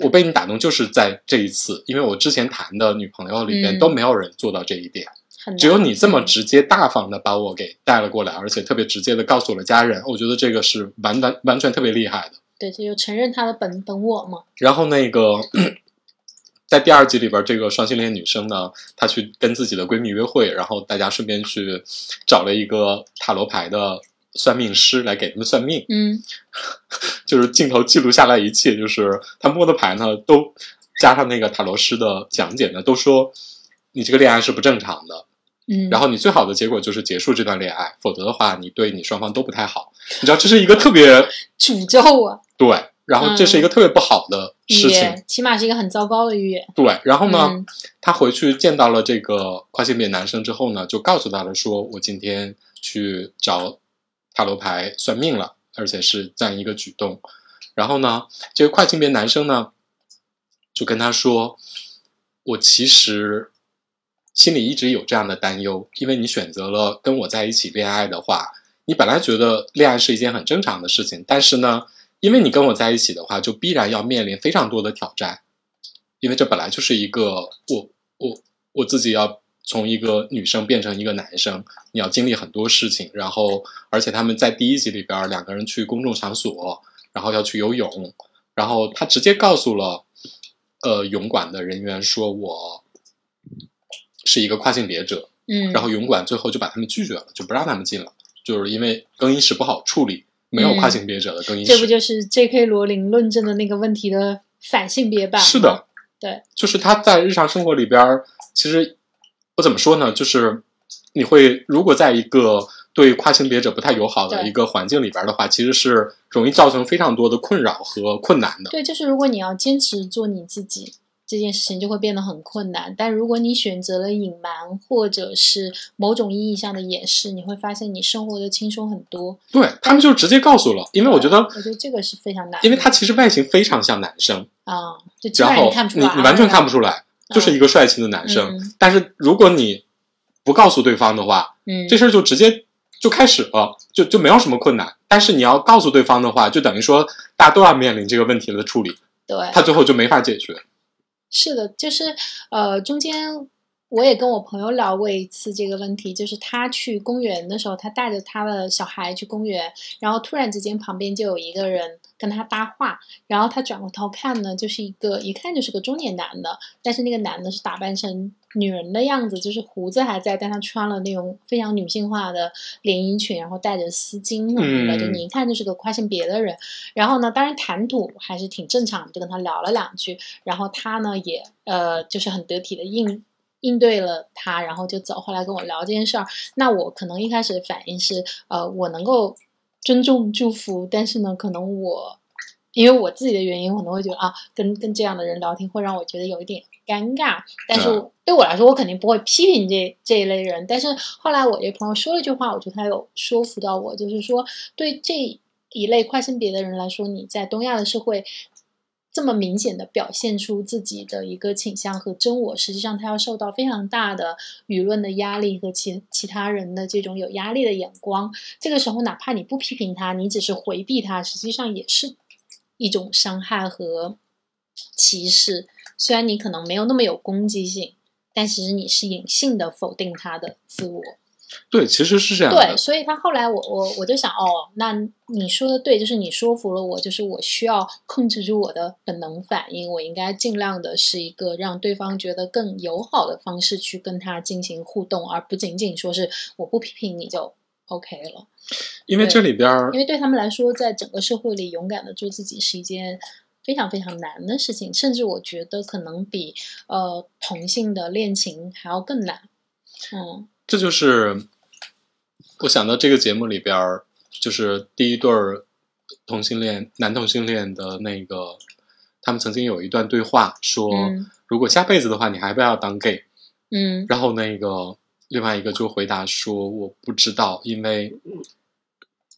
我被你打动，就是在这一次，因为我之前谈的女朋友里边嗯都没有人做到这一点，只有你这么直接大方的把我给带了过来，而且特别直接的告诉了家人，我觉得这个是完完完全特别厉害的。对，这就承认他的本本我嘛。然后那个 在第二集里边，这个双性恋女生呢，她去跟自己的闺蜜约会，然后大家顺便去找了一个塔罗牌的算命师来给他们算命，嗯 就是镜头记录下来一切，就是他摸的牌呢，都加上那个塔罗师的讲解呢，都说你这个恋爱是不正常的，嗯，然后你最好的结果就是结束这段恋爱，否则的话，你对你双方都不太好。你知道这是一个特别诅咒啊，对，然后这是一个特别不好的预事情。言，起码是一个很糟糕的预言。对，然后呢，嗯他回去见到了这个跨性别男生之后呢，就告诉他了说，我今天去找塔罗牌算命了，而且是这样一个举动。然后呢，这个跨性别男生呢，就跟他说，我其实心里一直有这样的担忧，因为你选择了跟我在一起恋爱的话，你本来觉得恋爱是一件很正常的事情，但是呢，因为你跟我在一起的话，就必然要面临非常多的挑战。因为这本来就是一个我我我自己要从一个女生变成一个男生，你要经历很多事情，然后而且他们在第一集里边两个人去公众场所，然后要去游泳，然后他直接告诉了呃泳馆的人员说我是一个跨性别者，嗯，然后泳馆最后就把他们拒绝了，就不让他们进了，就是因为更衣室不好处理，没有跨性别者的更衣室。这不就是 J.K. 罗琳论证的那个问题的反性别版？是的，，对，就是他在日常生活里边儿，其实我怎么说呢？就是你会如果在一个对跨性别者不太友好的一个环境里边儿的话，其实是容易造成非常多的困扰和困难的。对，就是如果你要坚持做你自己。这件事情就会变得很困难，但如果你选择了隐瞒，或者是某种意义上的掩饰，你会发现你生活的轻松很多。对他们就直接告诉了，因为我觉得，我觉得这个是非常难，因为他其实外形非常像男生，啊，就基本上然后你看不出来，你完全看不出出来，就是一个帅气的男生。嗯但是如果你不告诉对方的话，嗯，这事儿就直接就开始了，就就没有什么困难。但是你要告诉对方的话，就等于说大家都要面临这个问题的处理，对，他最后就没法解决。是的，就是呃，中间我也跟我朋友聊过一次这个问题，就是他去公园的时候，他带着他的小孩去公园，然后突然之间旁边就有一个人跟他搭话，然后他转过头看呢，就是一个一看就是个中年男的，但是那个男的是打扮成女人的样子，就是胡子还在，但他穿了那种非常女性化的连衣裙，然后带着丝巾什么的，嗯就你一看就是个跨性别的人。然后呢，当然谈吐还是挺正常的，就跟他聊了两句。然后他呢也呃就是很得体的应应对了他，然后就走。后来跟我聊这件事儿，那我可能一开始的反应是呃我能够尊重祝福，但是呢，可能我因为我自己的原因，可能会觉得啊，跟跟这样的人聊天会让我觉得有一点尴尬。但是嗯对我来说，我肯定不会批评这这一类人。但是后来我这朋友说了一句话，我觉得他有说服到我，就是说对这一类跨性别的人来说，你在东亚的社会。这么明显的表现出自己的一个倾向和真我，实际上他要受到非常大的舆论的压力和其其他人的这种有压力的眼光。这个时候，哪怕你不批评他，你只是回避他，实际上也是一种伤害和歧视。虽然你可能没有那么有攻击性，但其实你是隐性的否定他的自我。对，其实是这样对，所以他后来我我我就想，哦，那你说的对，就是你说服了我，就是我需要控制住我的本能反应，我应该尽量的是一个让对方觉得更友好的方式去跟他进行互动，而不仅仅说是我不批评你就 OK 了。因为这里边儿因为对他们来说，在整个社会里，勇敢的做自己是一件非常非常难的事情，甚至我觉得可能比呃同性的恋情还要更难。嗯这就是我想到这个节目里边儿，就是第一对儿同性恋男同性恋的那个，他们曾经有一段对话，说、嗯如果下辈子的话，你还不要当 gay？嗯然后那个另外一个就回答说我不知道，因为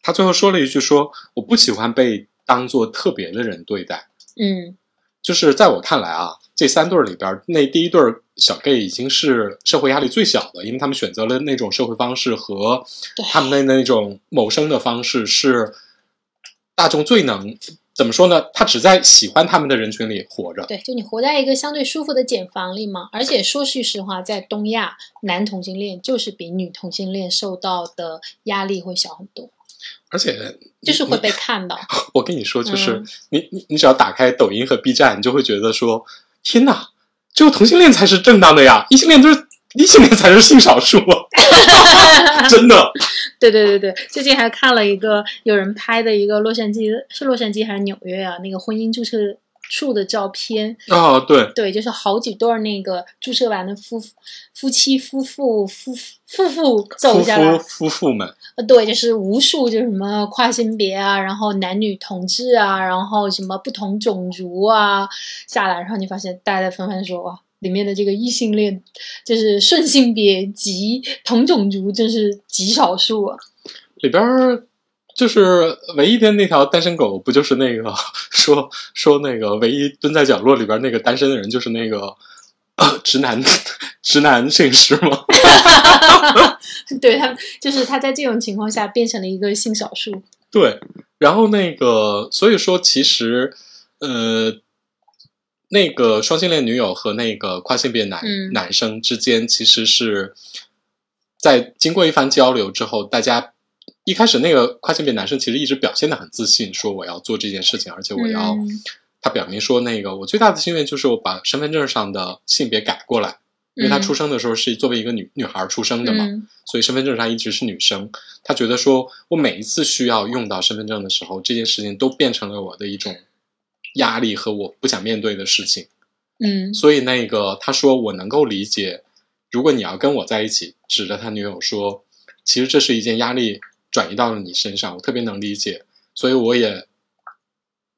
他最后说了一句说我不喜欢被当做特别的人对待。嗯就是在我看来啊，这三对儿里边儿，那第一对儿小 gay 已经是社会压力最小的，因为他们选择了那种社会方式和他们的那种谋生的方式是大众最能怎么说呢？他只在喜欢他们的人群里活着。对，就你活在一个相对舒服的茧房里嘛。而且说句实话，在东亚，男同性恋就是比女同性恋受到的压力会小很多，而且就是会被看到。我跟你说，就是、嗯你你你只要打开抖音和 B 站，你就会觉得说，天哪，只有同性恋才是正当的呀，异性恋都是异性恋才是性少数啊，真的。对对对对，最近还看了一个有人拍的一个洛杉矶，是洛杉矶还是纽约啊？那个婚姻注册处的照片，啊，对，对，就是好几对儿那个注册完的夫夫妻、夫妇、夫夫妇走夫下来夫，夫妇们，呃，对，就是无数，就是什么跨性别啊，然后男女同志啊，然后什么不同种族啊下来，然后你发现大家纷纷说哇，里面的这个异性恋就是顺性别及同种族，真是极少数啊。里边儿就是唯一的那条单身狗，不就是那个 说说那个唯一蹲在角落里边那个单身的人，就是那个、呃、直男 直男摄影师吗？对他，就是他在这种情况下变成了一个性少数。对，然后那个，所以说其实，呃，那个双性恋女友和那个跨性别男、嗯男生之间，其实是在经过一番交流之后，大家一开始那个跨性别男生其实一直表现的很自信，说我要做这件事情，而且我要，嗯他表明说那个我最大的心愿就是我把身份证上的性别改过来。因为他嗯出生的时候是作为一个女女孩出生的嘛，嗯所以身份证上一直是女生。他觉得说，我每一次需要用到身份证的时候，这件事情都变成了我的一种压力和我不想面对的事情。嗯所以那个他说，我能够理解，如果你要跟我在一起，指着他女友说，其实这是一件压力转移到了你身上，我特别能理解，所以我也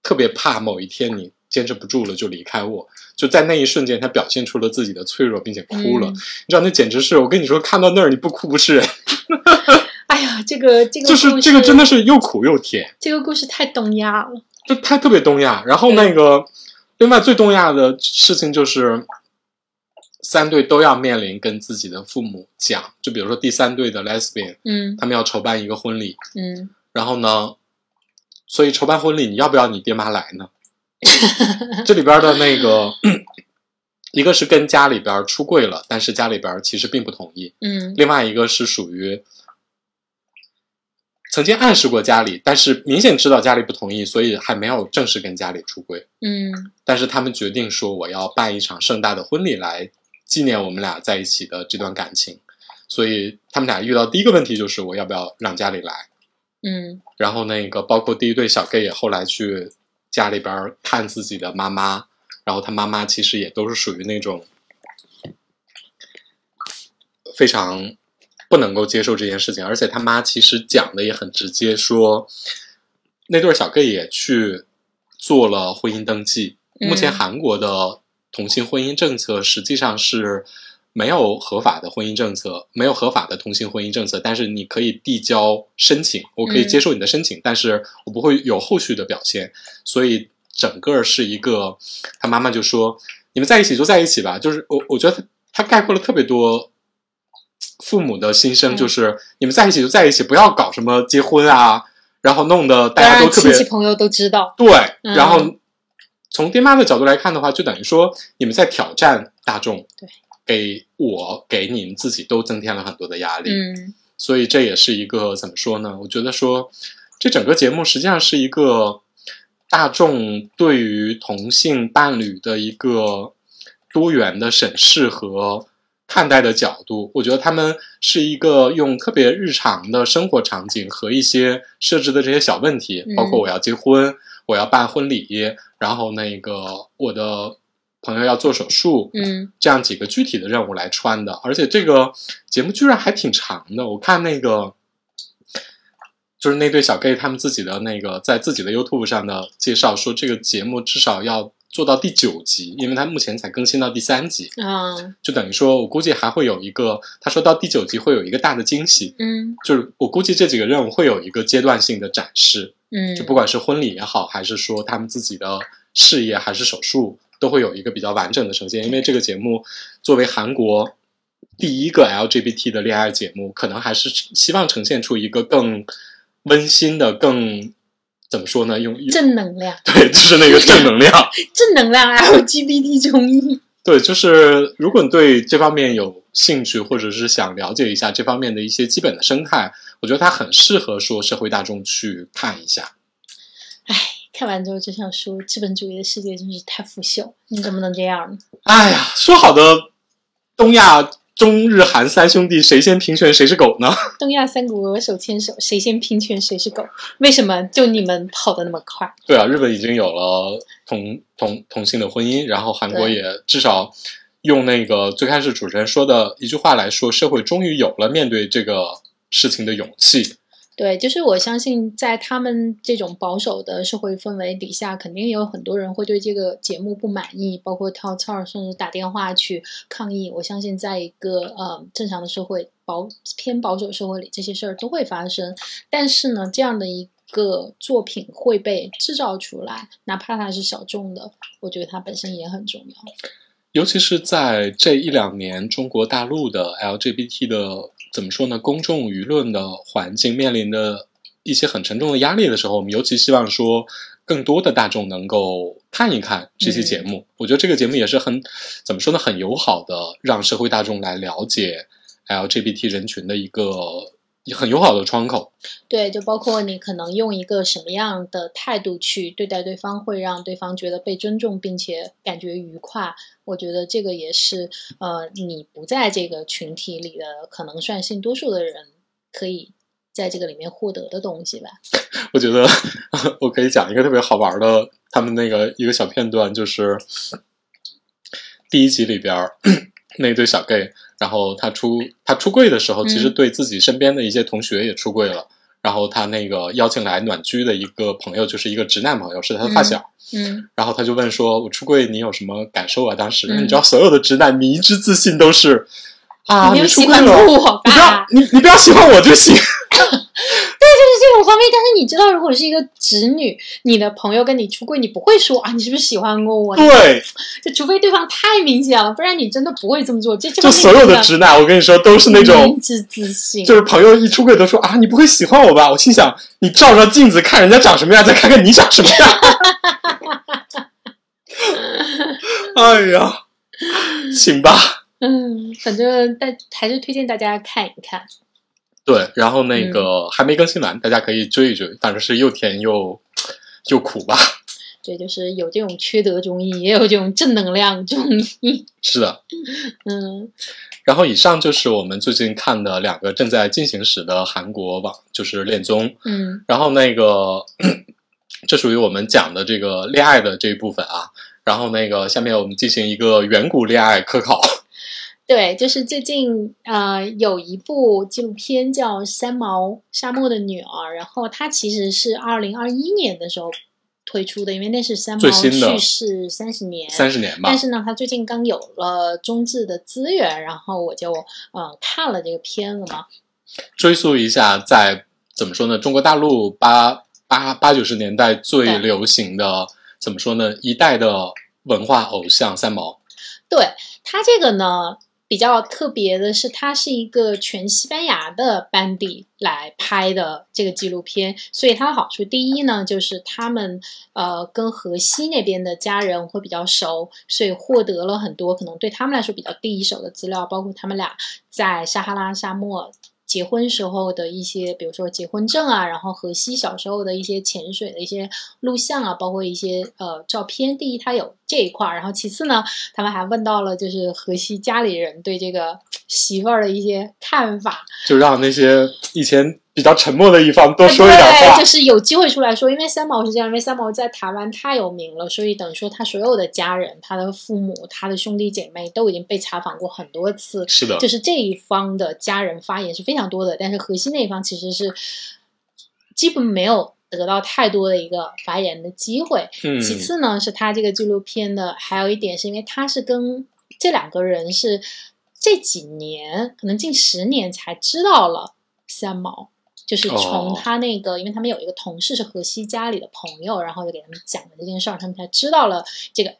特别怕某一天你坚持不住了就离开我。就在那一瞬间，他表现出了自己的脆弱，并且哭了。嗯你知道，那简直是我跟你说，看到那儿你不哭不是人。哎呀，这个这个就是这个真的是又苦又甜，这个故事太东亚了。就太特别东亚。然后那个，另外最东亚的事情就是，三对都要面临跟自己的父母讲，就比如说第三对的 lesbian，嗯他们要筹办一个婚礼，嗯然后呢，所以筹办婚礼你要不要你爹妈来呢？这里边的那个，一个是跟家里边出柜了，但是家里边其实并不同意，嗯另外一个是属于曾经暗示过家里，但是明显知道家里不同意，所以还没有正式跟家里出柜。嗯但是他们决定说，我要办一场盛大的婚礼来纪念我们俩在一起的这段感情。所以他们俩遇到第一个问题就是，我要不要让家里来？嗯然后那个包括第一对小 gay 也后来去家里边看自己的妈妈，然后他妈妈其实也都是属于那种非常不能够接受这件事情，而且他妈其实讲的也很直接，说那对儿小 gay 也去做了婚姻登记。嗯目前韩国的同性婚姻政策实际上是没有合法的婚姻政策，没有合法的同性婚姻政策，但是你可以递交申请，我可以嗯。接受你的申请，但是我不会有后续的表现，所以整个是一个，他妈妈就说你们在一起就在一起吧，就是我我觉得他他概括了特别多。父母的心声嗯。就是：你们在一起就在一起，不要搞什么结婚啊，然后弄得大家都特别亲戚朋友都知道，对，嗯。然后从爹妈的角度来看的话，就等于说你们在挑战大众，对，给我给你们自己都增添了很多的压力，嗯所以这也是一个怎么说呢？我觉得说这整个节目实际上是一个大众对于同性伴侣的一个多元的审视和看待的角度。我觉得他们是一个用特别日常的生活场景和一些设置的这些小问题，嗯包括我要结婚，我要办婚礼，然后那个我的朋友要做手术，嗯。这样几个具体的任务来穿的，而且这个节目居然还挺长的。我看那个就是那对小 gay 他们自己的那个在自己的 YouTube 上的介绍说，这个节目至少要做到第九集，因为它目前才更新到第三集，啊。就等于说我估计还会有一个，他说到第九集会有一个大的惊喜，嗯。就是我估计这几个任务会有一个阶段性的展示，嗯，就不管是婚礼也好，还是说他们自己的事业，还是手术，都会有一个比较完整的呈现。因为这个节目作为韩国第一个 LGBT 的恋爱节目，可能还是希望呈现出一个更温馨的、更怎么说呢？用用正能量，对，就是那个正能量。正能量 LGBT 中医，对，就是如果你对这方面有兴趣，或者是想了解一下这方面的一些基本的生态，我觉得它很适合说社会大众去看一下。唉，看完之后就想说，资本主义的世界真是太腐朽，你怎么能这样呢？哎呀，说好的东亚中日韩三兄弟，谁先平权谁是狗呢？东亚三国手牵手，谁先平权谁是狗？为什么就你们跑得那么快？对啊，日本已经有了同同同性的婚姻，然后韩国也至少用那个最开始主持人说的一句话来说，社会终于有了面对这个事情的勇气。对，就是我相信，在他们这种保守的社会氛围底下，肯定有很多人会对这个节目不满意，包括跳槽，甚至打电话去抗议。我相信，在一个呃正常的社会保偏保守社会里，这些事儿都会发生。但是呢，这样的一个作品会被制造出来，哪怕它是小众的，我觉得它本身也很重要。尤其是在这一两年，中国大陆的 LGBT 的怎么说呢？公众舆论的环境面临的一些很沉重的压力的时候，我们尤其希望说，更多的大众能够看一看这些节目。我觉得这个节目也是很怎么说呢？很友好的让社会大众来了解 LGBT 人群的一个很友好的窗口。对，就包括你可能用一个什么样的态度去对待对方，会让对方觉得被尊重，并且感觉愉快。我觉得这个也是，呃，你不在这个群体里的，可能算性多数的人可以在这个里面获得的东西吧。我觉得 我可以讲一个特别好玩的，他们那个一个小片段，就是第一集里边儿 那对小 gay，然后他出他出柜的时候，嗯其实对自己身边的一些同学也出柜了。然后他那个邀请来暖居的一个朋友，就是一个直男朋友，是他的发小。嗯然后他就问说：“我出柜，你有什么感受啊？”当时、嗯你知道，所有的直男迷之自信都是啊，你没有出柜了，喜欢我你不要？你你不要喜欢我就行。就是这种方面，但是你知道，如果是一个直女，你的朋友跟你出柜，你不会说啊，你是不是喜欢过我？对，就除非对方太明显了，不然你真的不会这么做。这这就所有的直男，我跟你说都是那种自信，就是朋友一出柜都说啊，你不会喜欢我吧？我心想，你照照镜子看人家长什么样，再看看你长什么样。哎呀，行吧。嗯，反正大还是推荐大家看一看。对，然后那个、还没更新完，大家可以追一追，反正是又甜又又苦吧。对，就是有这种缺德中医，也有这种正能量中医。是的，嗯然后以上就是我们最近看的两个正在进行时的韩国网，就是恋综。嗯然后那个，这属于我们讲的这个恋爱的这一部分啊。然后那个，下面我们进行一个远古恋爱科考。对，就是最近呃有一部纪录片叫《三毛沙漠的女儿》，然后它其实是二零二一年的时候推出的，因为那是三毛去世三十年。三十年吧但。是呢，他最近刚有了中字的资源，然后我就呃看了这个片子嘛。追溯一下，在怎么说呢？中国大陆八八八九十年代最流行的怎么说呢？一代的文化偶像三毛。对他这个呢，比较特别的是，它是一个全西班牙的班底来拍的这个纪录片，所以它的好处，第一呢，就是他们呃跟河西那边的家人会比较熟，所以获得了很多可能对他们来说比较第一手的资料，包括他们俩在撒哈拉沙漠。结婚时候的一些，比如说结婚证啊，然后荷西小时候的一些潜水的一些录像啊，包括一些呃照片。第一，他有这一块儿，然后其次呢，他们还问到了就是荷西家里人对这个媳妇儿的一些看法，就让那些以前比较沉默的一方多说一点话。对，就。是有机会出来说，因为三毛是这样，因为三毛在台湾太有名了，所以等于说他所有的家人、他的父母、他的兄弟姐妹都已经被采访过很多次，是的，就是这一方的家人发言是非常多的，但是核心那一方其实是基本没有得到太多的一个发言的机会。嗯，其次呢，是他这个纪录片的还有一点是因为他是跟这两个人是这几年可能近十年才知道了三毛。就是从哦他那个，因为他们有一个同事是荷西家里的朋友，然后就给他们讲了这件事儿，他们才知道了这个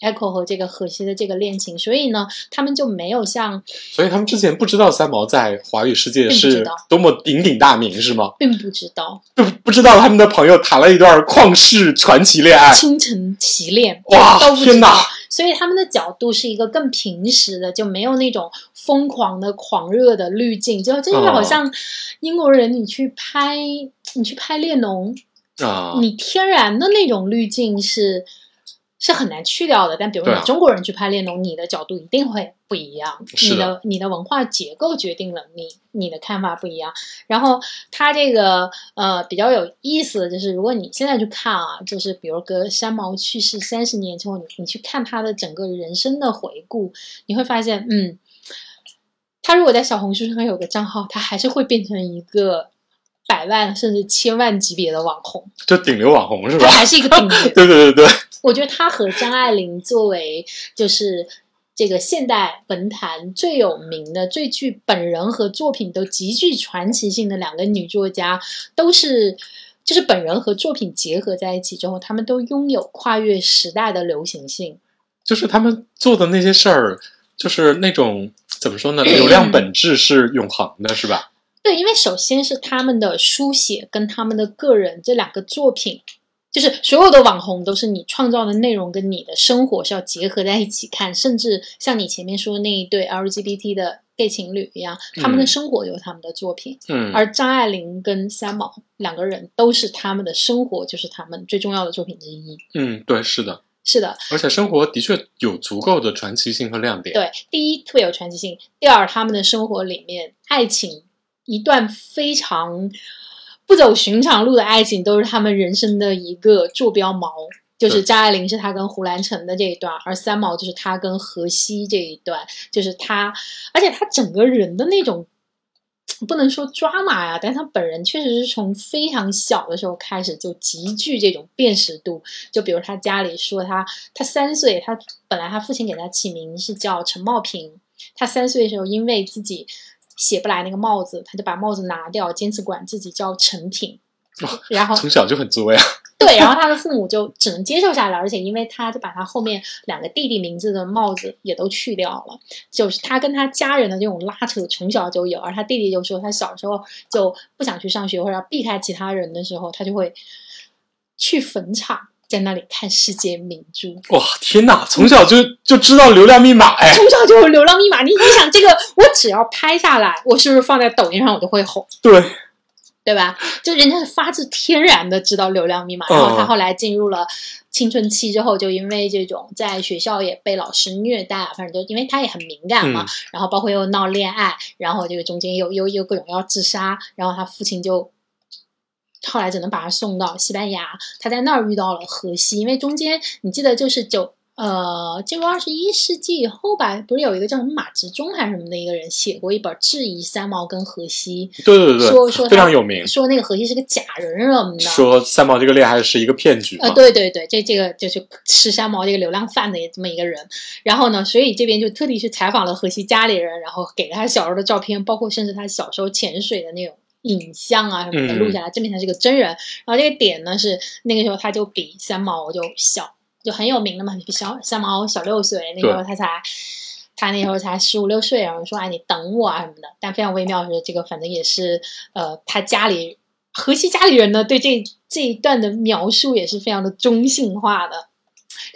Echo 和这个荷西的这个恋情，所以呢，他们就没有像所以他们之前不知道三毛在华语世界是多么鼎鼎大名，是吗？并不知道不不知道他们的朋友谈了一段旷世传奇恋爱，倾城奇恋，哇都天哪。所以他们的角度是一个更平实的，就没有那种疯狂的、狂热的滤镜，就真是哦好像英国人你去拍，你去拍列侬，啊，你天然的那种滤镜是是很难去掉的。但比如对啊你中国人去拍列侬，你的角度一定会不一样，的你的你的文化结构决定了你你的看法不一样。然后他这个呃比较有意思的就是，如果你现在去看啊，就是比如隔山毛去世三十年之后，你你去看他的整个人生的回顾，你会发现，嗯，他如果在小红书上有个账号，他还是会变成一个百万甚至千万级别的网红，就顶流网红是吧他？还是一个顶流。对对对对，我觉得他和张爱玲作为就是这个现代文坛最有名的、最具本人和作品都极具传奇性的两个女作家，都是就是本人和作品结合在一起之后，他们都拥有跨越时代的流行性。就是他们做的那些事儿，就是那种怎么说呢？流量本质是永恒的，是吧？对，因为首先是他们的书写跟他们的个人这两个作品，就是所有的网红都是你创造的内容跟你的生活是要结合在一起看，甚至像你前面说的那一对 LGBT 的 gay 情侣一样，他们的嗯。生活有他们的作品，嗯，而张爱玲跟三毛两个人都是他们的生活就是他们最重要的作品之一。嗯，对，是的，是的，而且生活的确有足够的传奇性和亮点。对，第一特别有传奇性，第二他们的生活里面爱情一段非常不走寻常路的爱情，都是他们人生的一个坐标锚。就是张爱玲是她跟胡兰成的这一段，而三毛就是她跟荷西这一段，就是她，而且她整个人的那种。不能说抓马呀，但他本人确实是从非常小的时候开始就极具这种辨识度。就比如他家里说他，他三岁，他本来他父亲给他起名是叫陈茂平，他三岁的时候因为自己写不来那个帽子，他就把帽子拿掉，坚持管自己叫陈品。然后从小就很作呀。对，然后他的父母就只能接受下来，而且因为他就把他后面两个弟弟名字的帽子也都去掉了，就是他跟他家人的这种拉扯从小就有，而他弟弟就说他小时候就不想去上学或者要避开其他人的时候，他就会去坟场。在那里看世界名著，哇，天哪！从小就就知道流量密码，哎，从小就有流量密码。你你想，这个我只要拍下来，我是不是放在抖音上我就会红？对，对吧？就人家是发自天然的知道流量密码，嗯然后他后来进入了青春期之后，就因为这种在学校也被老师虐待啊，反正就因为他也很敏感嘛，嗯然后包括又闹恋爱，然后这个中间又又又各种要自杀，然后他父亲就。后来只能把他送到西班牙，他在那儿遇到了荷西，因为中间你记得就是九呃，进入二十一世纪以后吧，不是有一个叫什么马执中还是什么的一个人写过一本质疑三毛跟荷西，对对对对，说说非常有名，说那个荷西是个假人什么的。说三毛这个恋爱是一个骗局嘛。呃，对对对，这这个就是吃三毛这个流量饭的这么一个人。然后呢，所以这边就特地去采访了荷西家里人，然后给了他小时候的照片，包括甚至他小时候潜水的那种影像啊什么的嗯录下来，证明他是个真人。然后这个点呢是那个时候他就比三毛就小，就很有名的嘛，比小三毛小六岁，那时候他才。他那时候才十五六岁，然后说：“哎，你等我啊什么的。”但非常微妙的是，这个反正也是，呃，他家里荷西家里人呢对这这一段的描述也是非常的中性化的，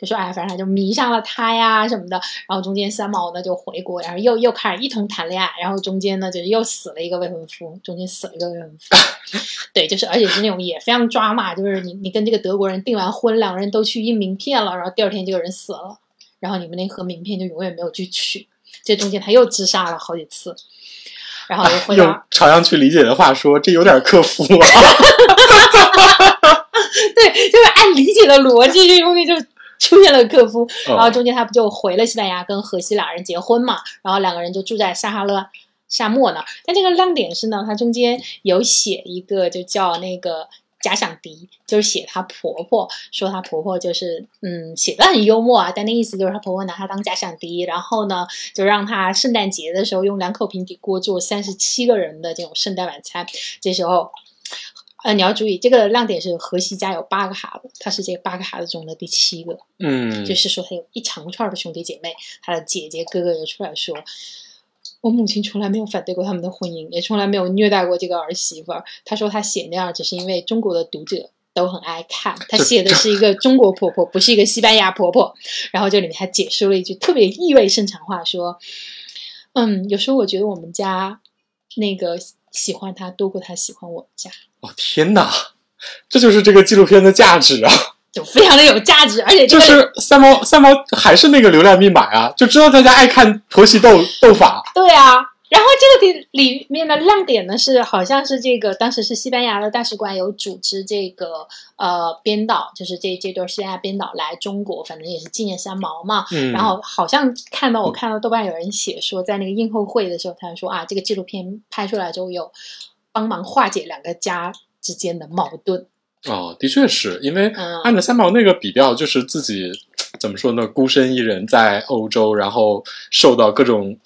就说哎，反正他就迷上了他呀什么的。然后中间三毛呢就回国，然后又又开始一同谈恋爱，然后中间呢就是又死了一个未婚夫，中间死了一个未婚夫。对，就是而且是那种也非常抓马，就是你你跟这个德国人订完婚，两个人都去印名片了，然后第二天这个人死了，然后你们那盒名片就永远没有去取。这中间他又自杀了好几次，然后又回用到朝阳区理解的话说，这有点克夫啊。对，就是按理解的逻辑，这东西就 出现了克夫。然后哦中间他不就回了西班牙，跟荷西两人结婚嘛？然后两个人就住在撒哈拉沙漠那儿。但这个亮点是呢，它中间有写一个就叫那个。假想敌就是写她婆婆，说她婆婆就是嗯写的很幽默啊，但那意思就是她婆婆拿她当假想敌，然后呢就让她圣诞节的时候用两口平底锅做三十七个人的这种圣诞晚餐。这时候呃，你要注意，这个亮点是荷西家有八个孩子，他是这八个孩子中的第七个，嗯，就是说他有一长串的兄弟姐妹，他的姐姐哥哥也出来说。我母亲从来没有反对过他们的婚姻，也从来没有虐待过这个儿媳妇儿。她说她写那样只是因为中国的读者都很爱看，她写的是一个中国婆婆，不是一个西班牙婆婆。然后这里面还解释了一句特别意味深长话，说：“嗯，有时候我觉得我们家那个喜欢他多过他喜欢我们家。”哦天哪，这就是这个纪录片的价值啊！就非常的有价值，而且这就是三毛，三毛还是那个流量密码啊，就知道大家爱看婆媳斗斗法。对啊。然后这个里里面的亮点呢是，好像是这个当时是西班牙的大使馆有组织这个呃编导，就是这这对西班牙编导来中国，反正也是纪念三毛嘛。嗯，然后好像看到我看到豆瓣有人写说，在那个映后会的时候，他说啊，这个纪录片拍出来之后有帮忙化解两个家之间的矛盾。哦，的确是因为嗯按照三毛那个比较，就是自己怎么说呢，孤身一人在欧洲，然后受到各种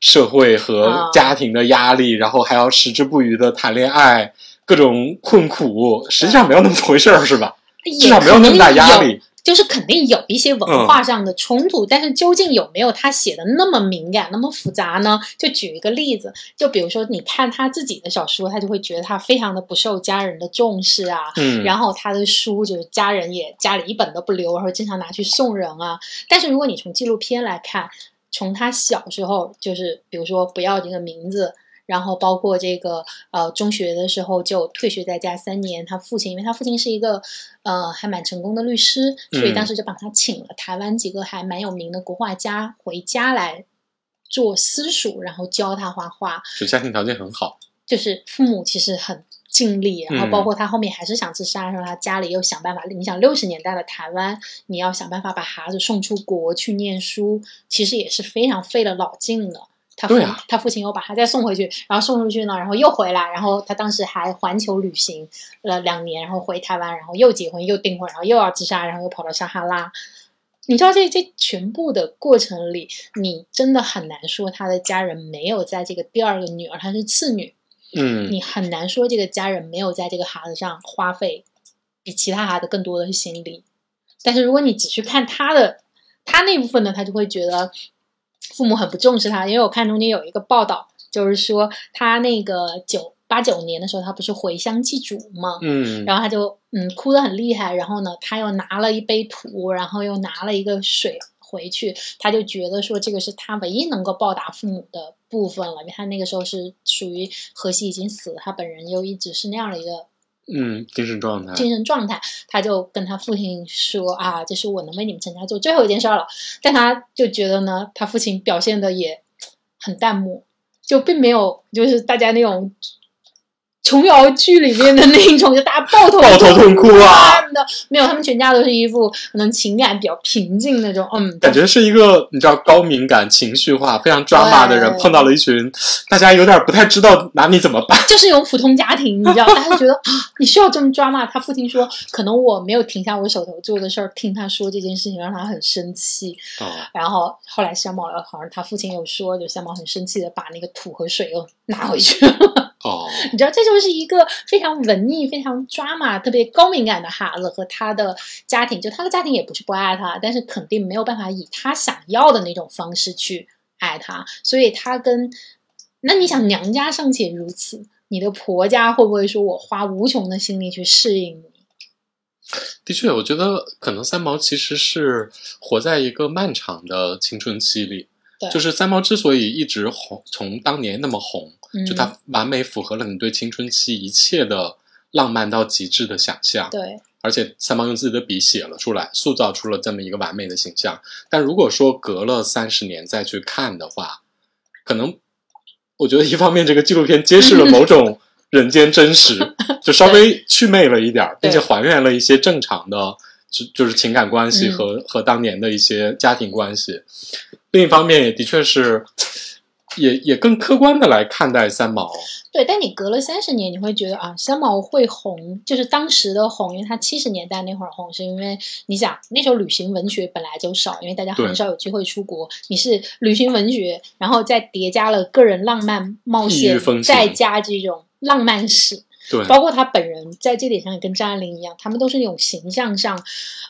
社会和啊家庭的压力，然后还要矢志不渝的谈恋爱，各种困苦，实际上没有那么回事儿，是吧？至也少没有那么大压力。就是肯定有一些文化上的冲突，但是究竟有没有他写的那么敏感、那么复杂呢？就举一个例子，就比如说你看他自己的小说，他就会觉得他非常的不受家人的重视啊，嗯，然后他的书就是家人也家里一本都不留，然后经常拿去送人啊。但是如果你从纪录片来看，从他小时候就是比如说不要这个名字。然后包括这个呃，中学的时候就退学在家三年。他父亲，因为他父亲是一个呃还蛮成功的律师，所以嗯当时就把他请了台湾几个还蛮有名的国画家回家来做私塾，然后教他画画。就家庭条件很好。就是父母其实很尽力，然后嗯包括他后面还是想自杀的时候，他家里又想办法。你想六十年代的台湾，你要想办法把孩子送出国去念书，其实也是非常费了老劲的。他父、啊他父亲又把他再送回去，然后送出去呢，然后又回来，然后他当时还环球旅行了两年，然后回台湾，然后又结婚又订婚，然后又要自杀，然后又跑到撒哈拉。你知道这这全部的过程里，你真的很难说他的家人没有在这个第二个女儿，她是次女，嗯，你很难说这个家人没有在这个孩子上花费比其他孩子更多的心力。但是如果你只去看他的他那部分呢，他就会觉得父母很不重视他。因为我看中间有一个报道，就是说他那个九八九年的时候，他不是回乡祭祖嘛？嗯，然后他就嗯哭得很厉害，然后呢，他又拿了一杯土，然后又拿了一个水回去，他就觉得说这个是他唯一能够报答父母的部分了，因为他那个时候是属于荷西已经死了，他本人又一直是那样的一个嗯，精神状态。精神状态，他就跟他父亲说啊，这是我能为你们全家做最后一件事儿了。但他就觉得呢，他父亲表现的也很淡漠，就并没有就是大家那种琼瑶剧里面的那一种，就大家抱头抱头痛哭啊的，没有，他们全家都是一副可能情感比较平静那种，嗯，感觉是一个你知道高敏感、情绪化、非常抓马的人，碰到了一群大家有点不太知道拿你怎么办。就是一种普通家庭，你知道，大家觉得 啊，你需要这么抓马？他父亲说，可能我没有停下我手头做的事儿，听他说这件事情，让他很生气。哦，然后后来三毛好像他父亲有说，就三毛很生气的把那个土和水又拿回去了。哦，你知道，这就是一个非常文艺、非常抓马、特别高敏感的孩子和他的家庭。就他的家庭也不是不爱他，但是肯定没有办法以他想要的那种方式去爱他。所以他跟那你想，娘家尚且如此，你的婆家会不会说我花无穷的心力去适应你？的确，我觉得可能三毛其实是活在一个漫长的青春期里。对就是三毛之所以一直红，从当年那么红，嗯就它完美符合了你对青春期一切的浪漫到极致的想象。对，而且三毛用自己的笔写了出来，塑造出了这么一个完美的形象。但如果说隔了三十年再去看的话，可能我觉得一方面这个纪录片揭示了某种 人间真实，就稍微祛魅了一点儿，并且还原了一些正常的，就就是情感关系嗯和、和当年的一些家庭关系。另一方面，也的确是，也也更客观的来看待三毛。对，但你隔了三十年，你会觉得啊，三毛会红，就是当时的红，因为他七十年代那会儿红，是因为你想那时候旅行文学本来就少，因为大家很少有机会出国。你是旅行文学，然后再叠加了个人浪漫冒险再加这种浪漫史，对，包括他本人在这点上也跟张爱玲一样，他们都是那种形象上，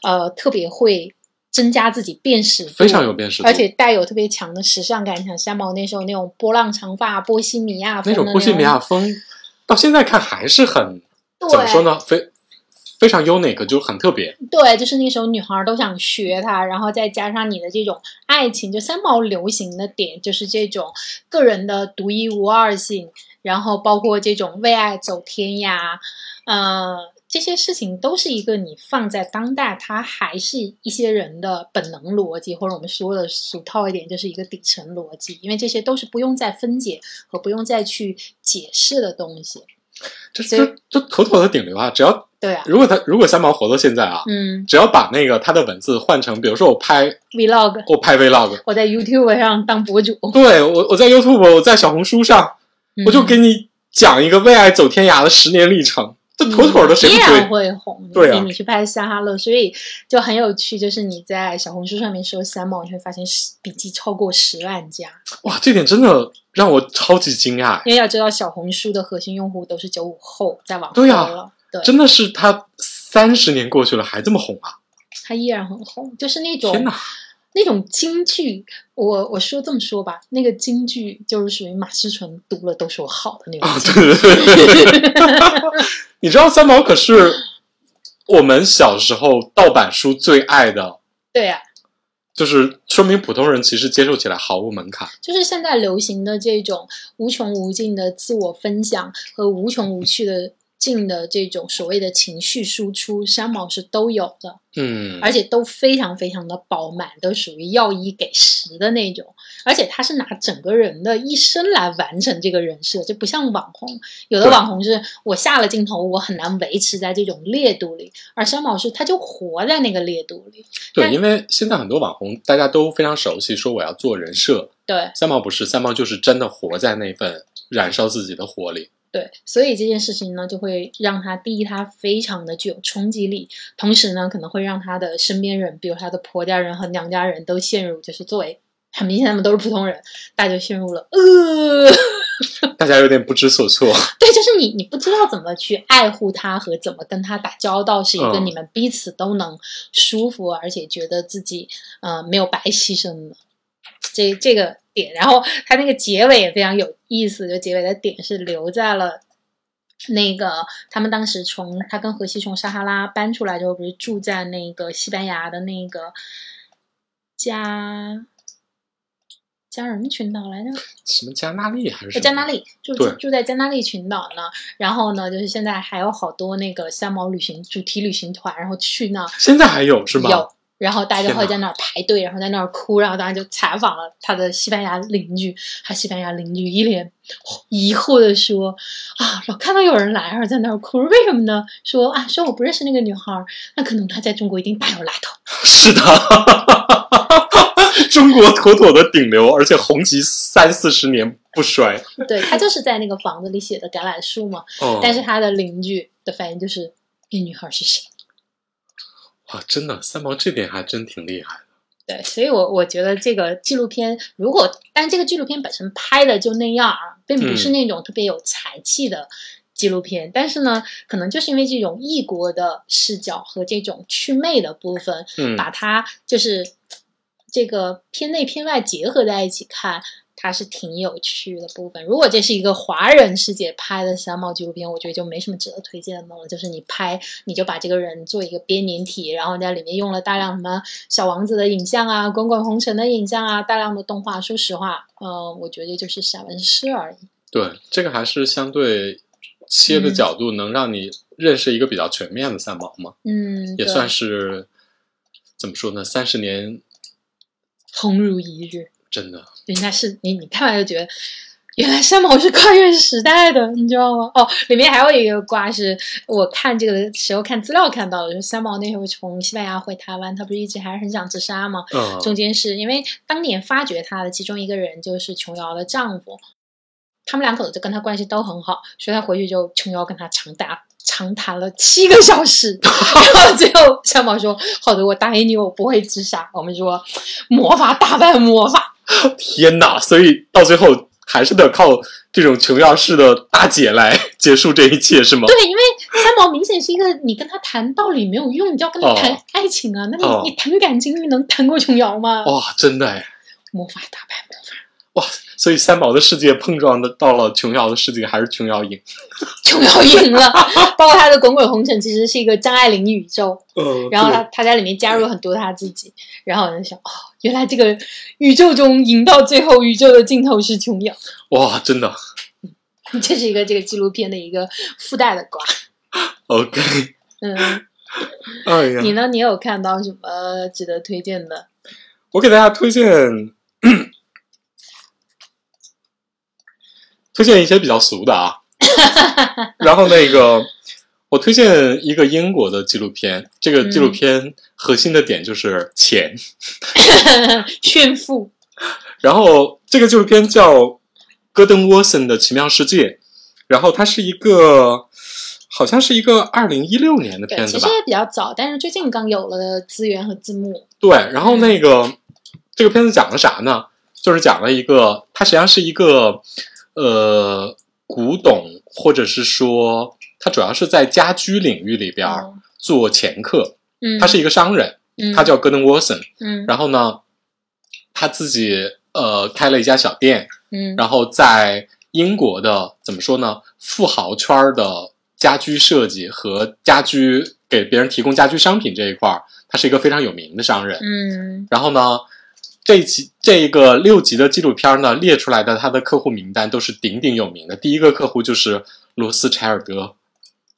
呃，特别会增加自己辨识度，非常有辨识度，而且带有特别强的时尚感。像三毛那时候那种波浪长发、波西米亚风那种波西米亚风，到现在看还是很怎么说呢？非非常 unique，就很特别。对，就是那时候女孩都想学他，然后再加上你的这种爱情，就三毛流行的点就是这种个人的独一无二性，然后包括这种为爱走天涯，呃，这些事情都是一个你放在当代，它还是一些人的本能逻辑，或者我们说的俗套一点，就是一个底层逻辑，因为这些都是不用再分解和不用再去解释的东西。这这这妥妥的顶流啊！只要对啊，如果他如果三毛活到现在啊，嗯只要把那个他的文字换成，比如说我拍，vlog，我拍 vlog，我在 YouTube 上当博主，对我我在 YouTube 我在小红书上，我就嗯给你讲一个为爱走天涯的十年历程，这妥妥的谁依然？会红。对啊你你去拍撒哈勒，所以就很有趣。就是你在小红书上面说三毛，你会发现十笔记超过十万加。哇，这点真的让我超级惊讶，因为要知道，小红书的核心用户都是九五后，再往后对啊。对，真的是他三十年过去了还这么红啊！他依然很红，就是那种天哪，那种京剧。我我说这么说吧，那个京剧就是属于马思纯读了都说好的那种对对 你知道三毛可是我们小时候盗版书最爱的，对啊，就是说明普通人其实接受起来毫无门槛。就是现在流行的这种无穷无尽的自我分享和无穷无趣的尽的这种所谓的情绪输出，三毛是都有的，嗯，而且都非常非常的饱满，都属于要一给十的那种。而且他是拿整个人的一生来完成这个人设，就不像网红，有的网红是我下了镜头，我很难维持在这种烈度里，而三毛是他就活在那个烈度里。对，因为现在很多网红大家都非常熟悉，说我要做人设。对，三毛不是，三毛就是真的活在那份燃烧自己的火里。对，所以这件事情呢，就会让他第一，他非常的具有冲击力，同时呢，可能会让他的身边人，比如他的婆家人和娘家人都陷入，就是作为很明显他们都是普通人，大家就陷入了呃，大家有点不知所措。对，就是你你不知道怎么去爱护他和怎么跟他打交道，是一个嗯你们彼此都能舒服，而且觉得自己呃没有白牺牲的这这个点。然后他那个结尾也非常有意思，就结尾的点是留在了。那个，他们当时从他跟荷西从撒哈拉搬出来之后，不是住在那个西班牙的那个加加什么群岛来着？什么加纳利还是什么加那利住住住在加那利群岛呢，然后呢，就是现在还有好多那个三毛旅行主题旅行团，然后去那现在还有是吗？有然后大家就会在那儿排队，然后在那儿哭，然后当然就采访了他的西班牙邻居，他西班牙邻居一脸疑惑的说：“啊，老看到有人来，然后在那儿哭，为什么呢？说啊，说我不认识那个女孩儿，那可能她在中国一定大有来头。是的，中国妥妥的顶流，而且红极三四十年不衰。对他就是在那个房子里写的橄榄树嘛，哦，但是他的邻居的反应就是那女孩是谁？哇，真的三毛这点还真挺厉害的。对，所以我我觉得这个纪录片，如果但这个纪录片本身拍的就那样啊，并不是那种特别有才气的纪录片，但是呢，可能就是因为这种异国的视角和这种祛魅的部分，嗯，把它就是这个片内片外结合在一起看，它是挺有趣的部分。如果这是一个华人世界拍的三毛纪录片，我觉得就没什么值得推荐的了。就是你拍，你就把这个人做一个编年体，然后在里面用了大量什么小王子的影像啊、滚滚红尘的影像啊、大量的动画。说实话，呃，我觉得就是散文诗而已。对，这个还是相对切的嗯角度，能让你认识一个比较全面的三毛嘛，嗯，也算是怎么说呢？三十年红如一日。真的，人家是你，你看完就觉得，原来三毛是跨越时代的，你知道吗？哦，里面还有一个瓜是我看这个的时候看资料看到的，就是三毛那时候从西班牙回台湾，他不是一直还是很想自杀吗？嗯，中间是因为当年发掘他的其中一个人就是琼瑶的丈夫，他们两口子就跟他关系都很好，所以他回去就琼瑶跟他长达长谈了七个小时，然后最后三毛说：“好的，我答应你，我不会自杀。”我们说魔法打败魔法。天哪！所以到最后还是得靠这种琼瑶式的大姐来结束这一切，是吗？对，因为三毛明显是一个你跟他谈道理没有用，你就要跟他谈哦爱情啊。那你、哦你谈感情，你能谈过琼瑶吗？哇，真的哎！魔法打败所以三毛的世界碰撞的到了琼瑶的世界，还是琼瑶赢。琼瑶赢了。包括他的《滚滚红尘》其实是一个张爱玲宇宙，呃然后他他在里面加入了很多他自己，然后我就想，哦，原来这个宇宙中赢到最后宇宙的尽头是琼瑶，哇，真的 这是一个这个纪录片的一个附带的瓜。OK。嗯，哎呀，你呢？你有看到什么值得推荐的？我给大家推荐推荐一些比较俗的啊。然后那个，我推荐一个英国的纪录片，这个纪录片核心的点就是钱。炫富。然后这个纪录片叫戈登沃森的奇妙世界，然后它是一个好像是一个二零一六年的，片子吧其实？也比较早，但是最近刚有了资源和字幕。对，然后那个、这个片子讲了啥呢？就是讲了一个，它实际上是一个呃古董，或者是说他主要是在家居领域里边做掮客。嗯，他是一个商人，嗯，他叫戈登沃森。嗯然后呢，他自己呃开了一家小店，嗯，然后在英国的怎么说呢，富豪圈的家居设计和家居给别人提供家居商品这一块儿，他是一个非常有名的商人。嗯然后呢，这一期这一个六集的纪录片呢，列出来的他的客户名单都是鼎鼎有名的。第一个客户就是罗斯柴尔德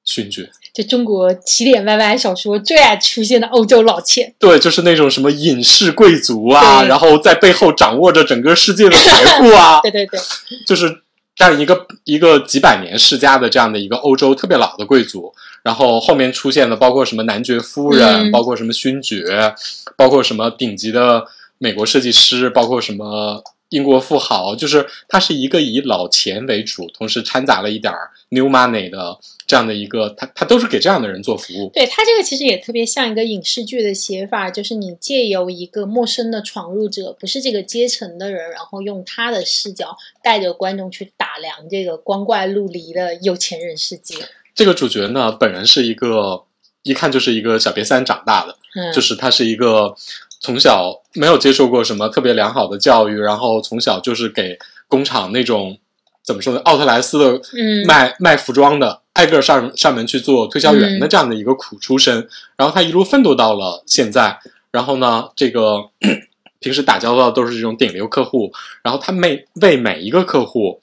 勋爵，就中国起点 YY 小说最爱出现的欧洲老钱。对，就是那种什么隐士贵族啊，然后在背后掌握着整个世界的财富啊，对对对，就是这样一个一个几百年世家的这样的一个欧洲特别老的贵族，然后后面出现的包括什么男爵夫人，嗯包括什么勋爵，包括什么顶级的美国设计师，包括什么英国富豪，就是它是一个以老钱为主，同时掺杂了一点儿 new money 的这样的一个，它它都是给这样的人做服务。对它这个其实也特别像一个影视剧的写法，就是你借由一个陌生的闯入者，不是这个阶层的人，然后用他的视角带着观众去打量这个光怪陆离的有钱人世界。这个主角呢，本人是一个一看就是一个小瘪三长大的，嗯，就是他是一个从小没有接受过什么特别良好的教育，然后从小就是给工厂那种怎么说呢，奥特莱斯的嗯。卖、卖服装的，挨个上上门去做推销员的这样的一个苦出身，然后他一路奋斗到了现在，然后呢，这个 平时打交道都是这种顶流客户，然后他每为每一个客户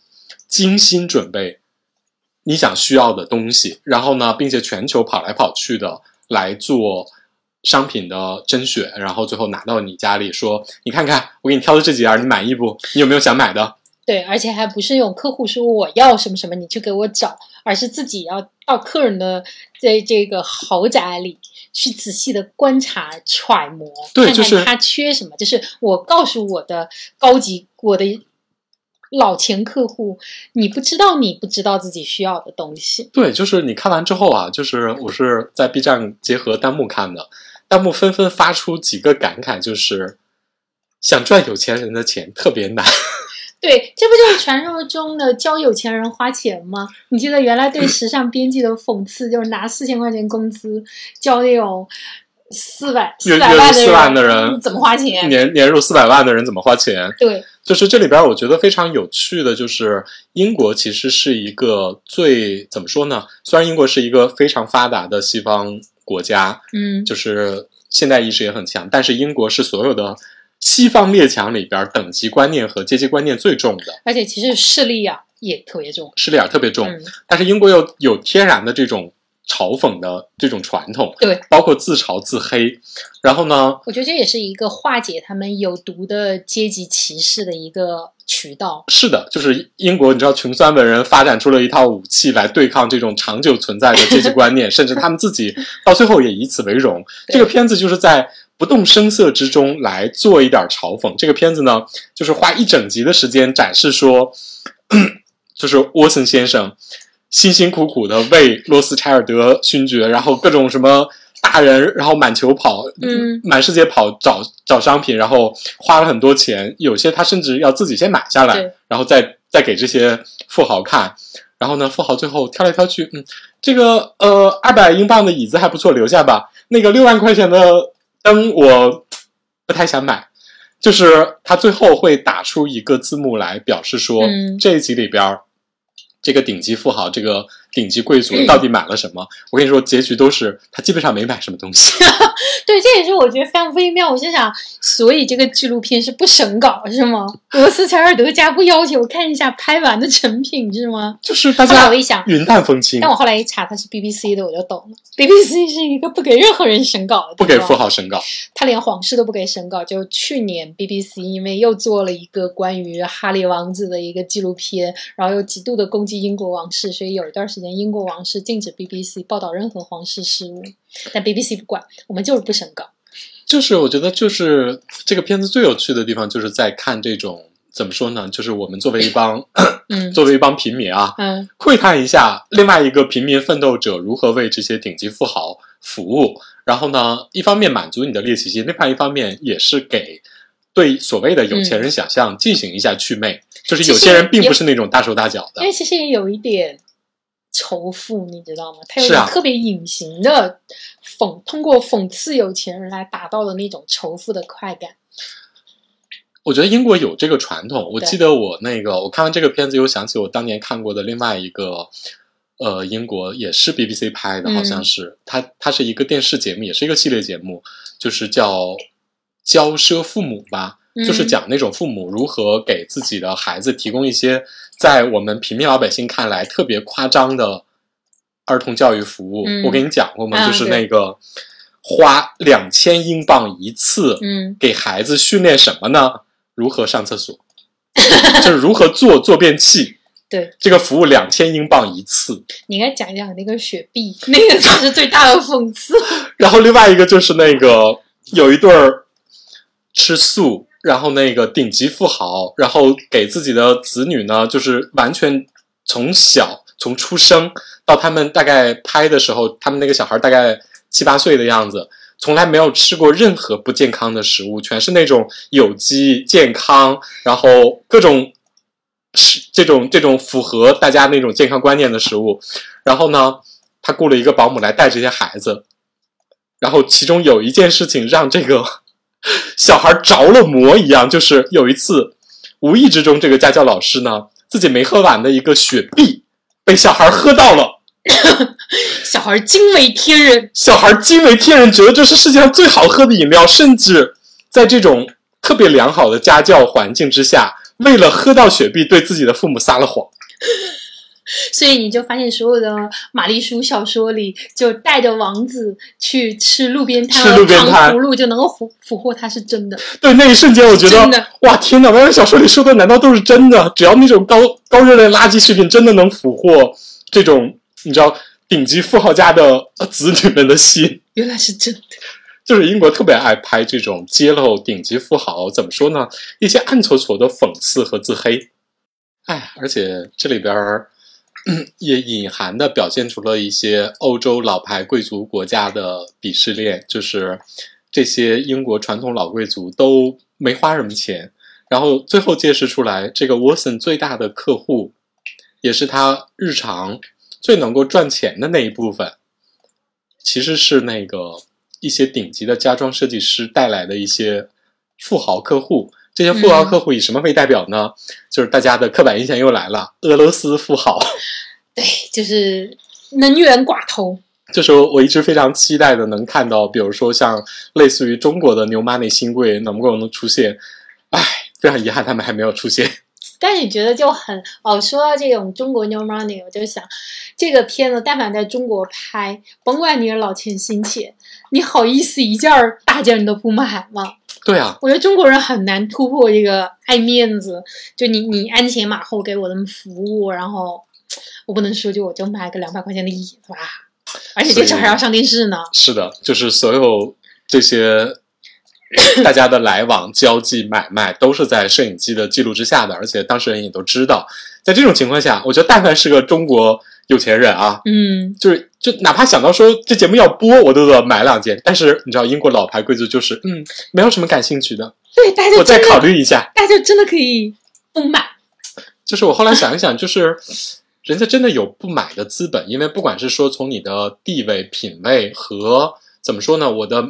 精心准备你想需要的东西，然后呢，并且全球跑来跑去的来做商品的甄选，然后最后拿到你家里说，你看看我给你挑的这几样，你满意不？你有没有想买的？对，而且还不是用客户说我要什么什么，你去给我找，而是自己要到客人的在这个豪宅里去仔细的观察揣摩，看对就是看他缺什么。就是我告诉我的高级我的老前客户，你不知道你不知道自己需要的东西。对，就是你看完之后啊，就是我是在 B 站结合弹幕看的，弹幕纷纷发出几个感慨，就是想赚有钱人的钱特别难。对，这不就是传说中的教有钱人花钱吗？你记得原来对时尚编辑的讽刺，就是拿四千块钱工资教那种四百月四百万的月入4万的人怎么花钱？年年入四百万的人怎么花钱？对，就是这里边我觉得非常有趣的，就是英国其实是一个最怎么说呢？虽然英国是一个非常发达的西方国家，嗯，就是现代意识也很强，但是英国是所有的西方列强里边等级观念和阶级观念最重的，而且其实势力啊也特别重。势力眼特别重。嗯，但是英国又有天然的这种嘲讽的这种传统，对，包括自嘲自黑。然后呢，我觉得这也是一个化解他们有毒的阶级歧视的一个渠道。是的，就是英国，你知道，穷酸文人发展出了一套武器来对抗这种长久存在的阶级观念，甚至他们自己到最后也以此为荣。这个片子就是在不动声色之中来做一点嘲讽。这个片子呢，就是花一整集的时间展示说，就是沃森先生辛辛苦苦的为罗斯柴尔德勋爵，然后各种什么。大人，然后满球跑，嗯，满世界跑找找商品，然后花了很多钱，有些他甚至要自己先买下来对，然后再再给这些富豪看。然后呢，富豪最后挑来挑去，嗯，这个呃二百英镑的椅子还不错，留下吧。那个六万块钱的灯我不太想买。就是他最后会打出一个字幕来表示说，嗯这一集里边儿这个顶级富豪，这个顶级贵族到底买了什么？我跟你说，结局都是他基本上没买什么东西。对，这也是我觉得非常微妙。我心想，所以这个纪录片是不审稿是吗？罗斯柴尔德家不要求看一下拍完的成品是吗？就是大后来家我一想，云淡风轻但，我后来一查，他是 BBC 的，我就懂了。BBC 是一个不给任何人审稿的，不给富，豪审稿。他连皇室都不给审稿。就去年 BBC 因为又做了一个关于哈利王子的一个纪录片，然后又极度的攻击英国王室，所以有一段时间英国王室禁止 BBC 报道任何皇室事务。但 BBC 不管，我们就是不审稿。就是我觉得，就是这个片子最有趣的地方，就是在看这种怎么说呢？就是我们作为一帮嗯作为一帮平民啊，嗯，窥探一下另外一个平民奋斗者如何为这些顶级富豪服务。然后呢，一方面满足你的猎奇心，另外一方面也是给对所谓的有钱人想象进行一下祛魅。就是有些人并不是那种大手大脚的因，为其实也有一点仇富，你知道吗？他有一种特别隐形的讽，通过讽刺有钱人来达到的那种仇富的快感。我觉得英国有这个传统。我记得我那个我看完这个片子，又想起我当年看过的另外一个，呃，英国也是 BBC 拍的，嗯好像是、它它是一个电视节目，也是一个系列节目，就是叫《骄奢父母》吧。嗯就是讲那种父母如何给自己的孩子提供一些在我们平民老百姓看来特别夸张的儿童教育服务。嗯我给你讲过吗？啊就是那个花两千英镑一次，嗯，给孩子训练什么呢？如何上厕所，就是如何做坐便器。对，这个服务两千英镑一次。你应该讲一讲那个雪碧，那个才是最大的讽刺。然后另外一个就是那个有一对儿吃素，然后那个顶级富豪，然后给自己的子女呢，就是完全从小从出生到他们大概拍的时候，他们那个小孩大概七八岁的样子，从来没有吃过任何不健康的食物，全是那种有机、健康，然后各种是这种这种符合大家那种健康观念的食物。然后呢，他雇了一个保姆来带这些孩子，然后其中有一件事情让这个 小孩着了魔一样，就是有一次无意之中，这个家教老师呢自己没喝完的一个雪碧被小孩喝到了。小孩惊为天人，小孩惊为天人，觉得这是世界上最好喝的饮料，甚至在这种特别良好的家教环境之下，为了喝到雪碧，对自己的父母撒了谎。所以你就发现所有的玛丽苏小说里，就带着王子去吃路边摊吃路边摊葫芦就能够俘俘获他是真的。对那一瞬间，我觉得哇，天哪！原来小说里说的难道都是真的？只要那种高高热量垃圾食品真的能俘获这种你知道顶级富豪家的呃 子女们的心，原来是真的。就是英国特别爱拍这种揭露顶级富豪怎么说呢？一些暗搓搓的讽刺和自黑。哎，而且这里边儿、嗯也隐含的表现出了一些欧洲老牌贵族国家的鄙视链，就是这些英国传统老贵族都没花什么钱，然后最后揭示出来，这个 Watson 最大的客户，也是他日常最能够赚钱的那一部分，其实是那个一些顶级的家装设计师带来的一些富豪客户。这些富豪客户以什么为代表呢？就是大家的刻板印象又来了，俄罗斯富豪。对，就是能源寡头。就是我一直非常期待的，能看到，比如说像类似于中国的牛妈那新贵能不能出现？唉，非常遗憾，他们还没有出现。但是你觉得就很哦，说到这种中国 New Money，我就想，这个片子但凡在中国拍，甭管你是老钱新钱，你好意思一件儿大件你都不买吗？对啊，我觉得中国人很难突破这个爱面子，就你你鞍前马后给我的服务，然后我不能说就我就买个两百块钱的椅子吧，而且这事儿还要上电视呢。是的，就是所有这些大家的来往、交际、买卖都是在摄影机的记录之下的，而且当事人也都知道。在这种情况下，我觉得但凡是个中国有钱人啊，嗯，就是就哪怕想到说这节目要播，我都得买两件。但是你知道，英国老牌贵族就是嗯，没有什么感兴趣的，对，大家我再考虑一下。大家真的可以不买。就是我后来想一想，就是人家真的有不买的资本，因为不管是说从你的地位、品味和怎么说呢，我的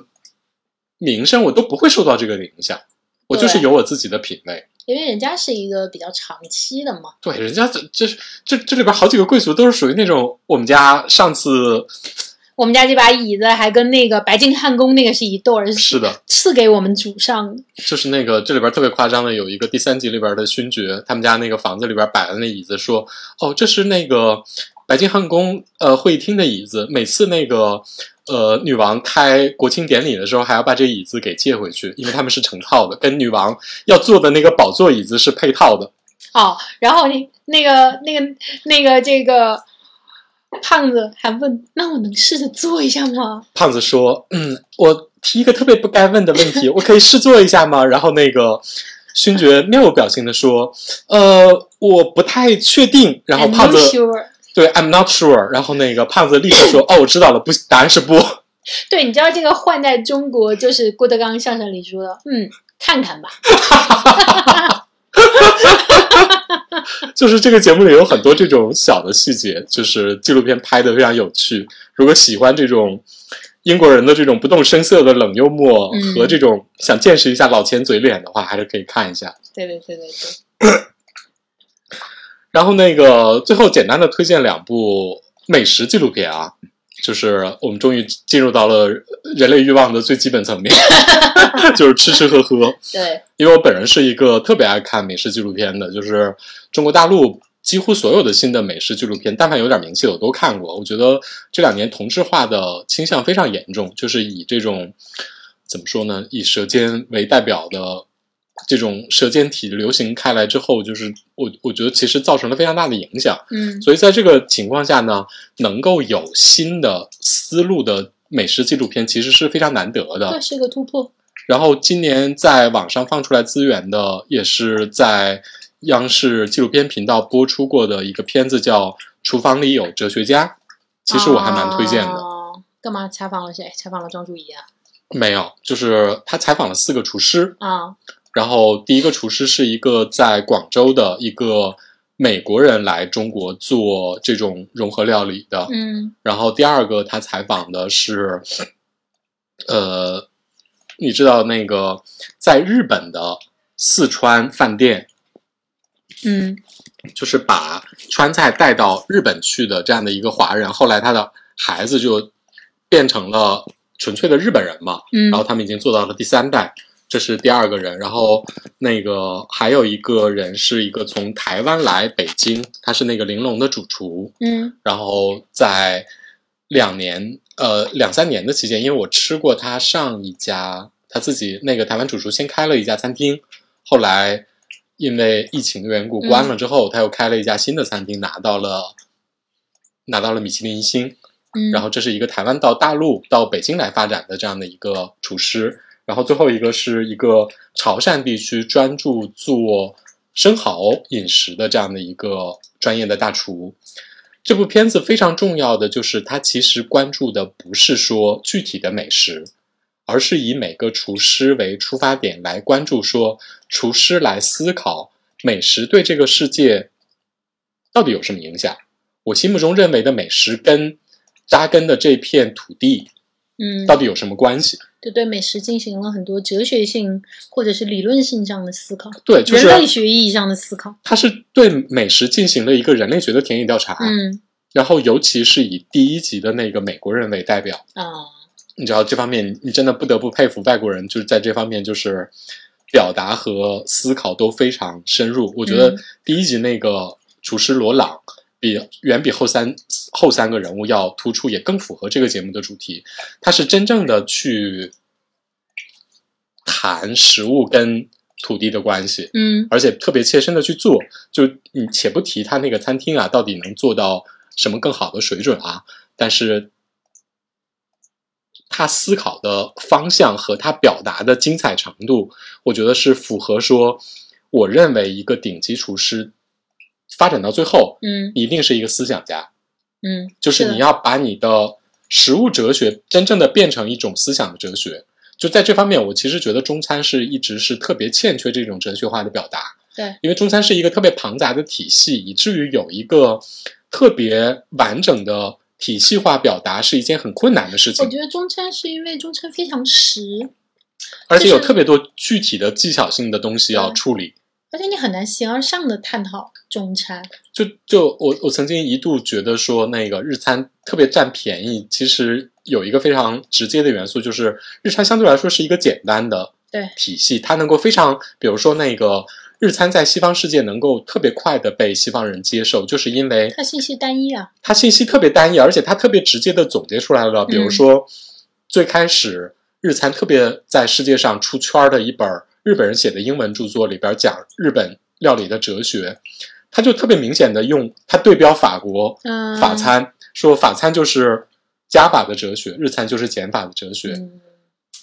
名声，我都不会受到这个影响。我就是有我自己的品味。因为人家是一个比较长期的嘛，对，人家这这这这里边好几个贵族都是属于那种我们家上次我们家这把椅子还跟那个白金汉宫那个是一对儿，是的，赐给我们主上的。就是那个这里边特别夸张的，有一个第三集里边的勋爵，他们家那个房子里边摆的那椅子说，哦，这是那个白金汉宫呃会议厅的椅子，每次那个呃女王开国庆典礼的时候，还要把这椅子给借回去，因为他们是成套的，跟女王要坐的那个宝座椅子是配套的。哦，然后那那个那个那个这个胖子还问：“那我能试着坐一下吗胖子说，嗯，我提一个特别不该问的问题，我可以试坐一下吗？然后那个。勋爵面无表情的说：“呃，我不太确定。”然后胖子 sure。对，I'm not sure。然后那个胖子立刻说：“哦，我知道了，不，答案是不。对，你知道这个换在中国就是郭德纲相声里说的，嗯，看看吧。就是这个节目里有很多这种小的细节，就是纪录片拍的非常有趣。如果喜欢这种英国人的这种不动声色的冷幽默嗯和这种想见识一下老钱嘴脸的话，还是可以看一下。对对对对对，然后那个最后简单的推荐两部美食纪录片啊，就是我们终于进入到了人类欲望的最基本层面，就是吃吃喝喝。对，因为我本人是一个特别爱看美食纪录片的，就是中国大陆几乎所有的新的美食纪录片，但凡有点名气的我都看过。我觉得这两年同质化的倾向非常严重，就是以这种怎么说呢，以舌尖为代表的这种舌尖体流行开来之后，就是我我觉得其实造成了非常大的影响。嗯所以在这个情况下呢，能够有新的思路的美食纪录片，其实是非常难得的。这是一个突破。然后今年在网上放出来资源的，也是在央视纪录片频道播出过的一个片子，叫《厨房里有哲学家》。其实我还蛮推荐的。哦干嘛采访了谁？采访了庄主怡啊？没有，就是他采访了四个厨师，啊，然后第一个厨师是一个在广州的一个美国人来中国做这种融合料理的，嗯。然后第二个他采访的是，呃，你知道那个在日本的四川饭店，嗯。就是把川菜带到日本去的这样的一个华人，后来他的孩子就变成了纯粹的日本人嘛，嗯，然后他们已经做到了第三代。这是第二个人，然后那个还有一个人是一个从台湾来北京，他是那个玲珑的主厨，嗯。然后在两年呃两三年的期间，因为我吃过他上一家他自己那个台湾主厨先开了一家餐厅，后来因为疫情的缘故嗯关了之后，他又开了一家新的餐厅，拿到了拿到了米其林一星。嗯，然后这是一个台湾到大陆到北京来发展的这样的一个厨师，然后最后一个是一个潮汕地区专注做生蚝饮食的这样的一个专业的大厨。这部片子非常重要的就是它其实关注的不是说具体的美食，而是以每个厨师为出发点来关注说厨师来思考美食对这个世界到底有什么影响。我心目中认为的美食跟扎根的这片土地嗯，到底有什么关系？就对美食进行了很多哲学性或者是理论性上的思考，对，就人类学意义上的思考。它是对美食进行了一个人类学的田野调查，嗯然后尤其是以第一集的那个美国人为代表，啊，你知道这方面你真的不得不佩服外国人，就是在这方面就是表达和思考都非常深入。我觉得嗯第一集那个厨师罗朗比远比后三后三个人物要突出，也更符合这个节目的主题。他是真正的去谈食物跟土地的关系，嗯而且特别切身的去做。就你且不提他那个餐厅啊，到底能做到什么更好的水准啊，但是他思考的方向和他表达的精彩程度，我觉得是符合说，我认为一个顶级厨师发展到最后，嗯一定是一个思想家，嗯，就是你要把你的食物哲学真正的变成一种思想的哲学。就在这方面，我其实觉得中餐是一直是特别欠缺这种哲学化的表达。对，因为中餐是一个特别庞杂的体系，以至于有一个特别完整的体系化表达是一件很困难的事情，我觉得中餐是因为中餐非常实，而且有特别多具体的技巧性的东西要处理。而且你很难形而上的探讨中餐。就就我我曾经一度觉得说那个日餐特别占便宜，其实有一个非常直接的元素，就是日餐相对来说是一个简单的对体系，它能够非常，比如说那个日餐在西方世界能够特别快的被西方人接受，就是因为它信息单一啊，它信息特别单一，而且它特别直接的总结出来了。比如说，最开始日餐特别在世界上出圈儿的一本日本人写的英文著作里边讲日本料理的哲学，他就特别明显的用他对标法国嗯，法餐，说法餐就是加法的哲学，日餐就是减法的哲学。嗯，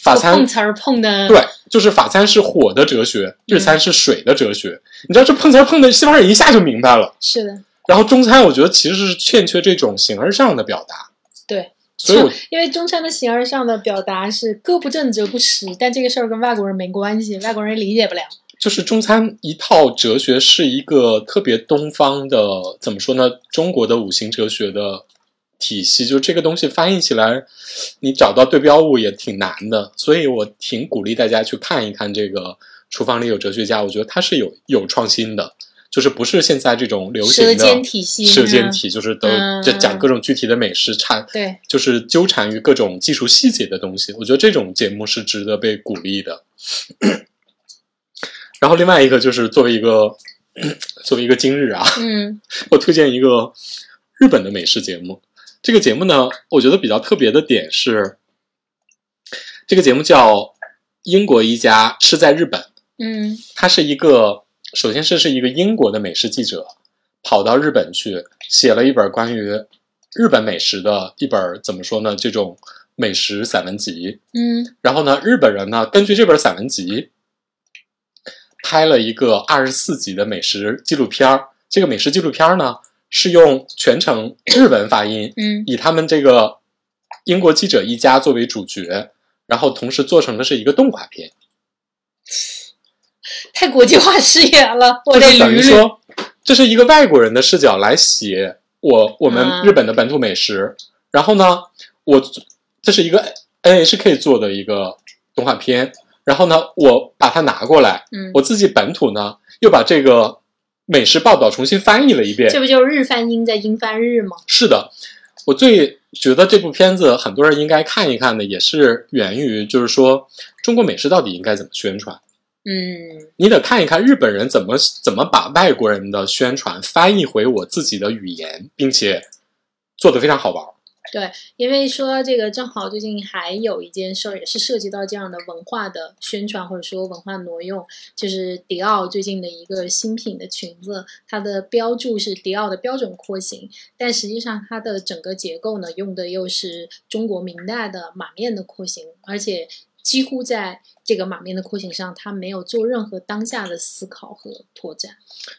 法餐碰瓷儿碰的，对，就是法餐是火的哲学，日嗯餐是水的哲学。你知道这碰瓷儿碰的西方人一下就明白了。是的，然后中餐我觉得其实是欠缺这种形而上的表达，对。所以我因为中餐的形而上的表达是歌不正则不实，但这个事儿跟外国人没关系，外国人理解不了。就是中餐一套哲学是一个特别东方的，怎么说呢？中国的五行哲学的体系，就这个东西翻译起来，你找到对标物也挺难的。所以我挺鼓励大家去看一看这个《厨房里有哲学家》，我觉得它是有有创新的，就是不是现在这种流行的舌尖体系嗯舌尖体，就是都嗯就讲各种具体的美食产。对，就是纠缠于各种技术细节的东西。我觉得这种节目是值得被鼓励的。然后另外一个就是作为一个作为一个今日啊，嗯我推荐一个日本的美食节目。这个节目呢，我觉得比较特别的点是，这个节目叫《英国一家吃在日本》，嗯它是一个，首先是是一个英国的美食记者，跑到日本去写了一本关于日本美食的一本怎么说呢？这种美食散文集。嗯然后呢，日本人呢根据这本散文集拍了一个二十四集的美食纪录片儿。这个美食纪录片儿呢是用全程日文发音，嗯以他们这个英国记者一家作为主角，然后同时做成的是一个动画片。太国际化视野了，我得就是等于捋捋。说，这是一个外国人的视角来写我我们嗯日本的本土美食。然后呢，我这是一个 NHK 做的一个动画片。然后呢，我把它拿过来，嗯，我自己本土呢又把这个美食报道重新翻译了一遍。这不就是日翻英在英翻日吗？是的，我最觉得这部片子很多人应该看一看的，也是源于就是说中国美食到底应该怎么宣传。嗯，你得看一看日本人怎么怎么把外国人的宣传翻译回我自己的语言，并且做得非常好玩。对，因为说这个，正好最近还有一件事儿，也是涉及到这样的文化的宣传或者说文化挪用，就是迪奥最近的一个新品的裙子，它的标注是迪奥的标准廓形，但实际上它的整个结构呢，用的又是中国明代的马面的廓形，而且几乎在这个马面的廓形上，他没有做任何当下的思考和拓展。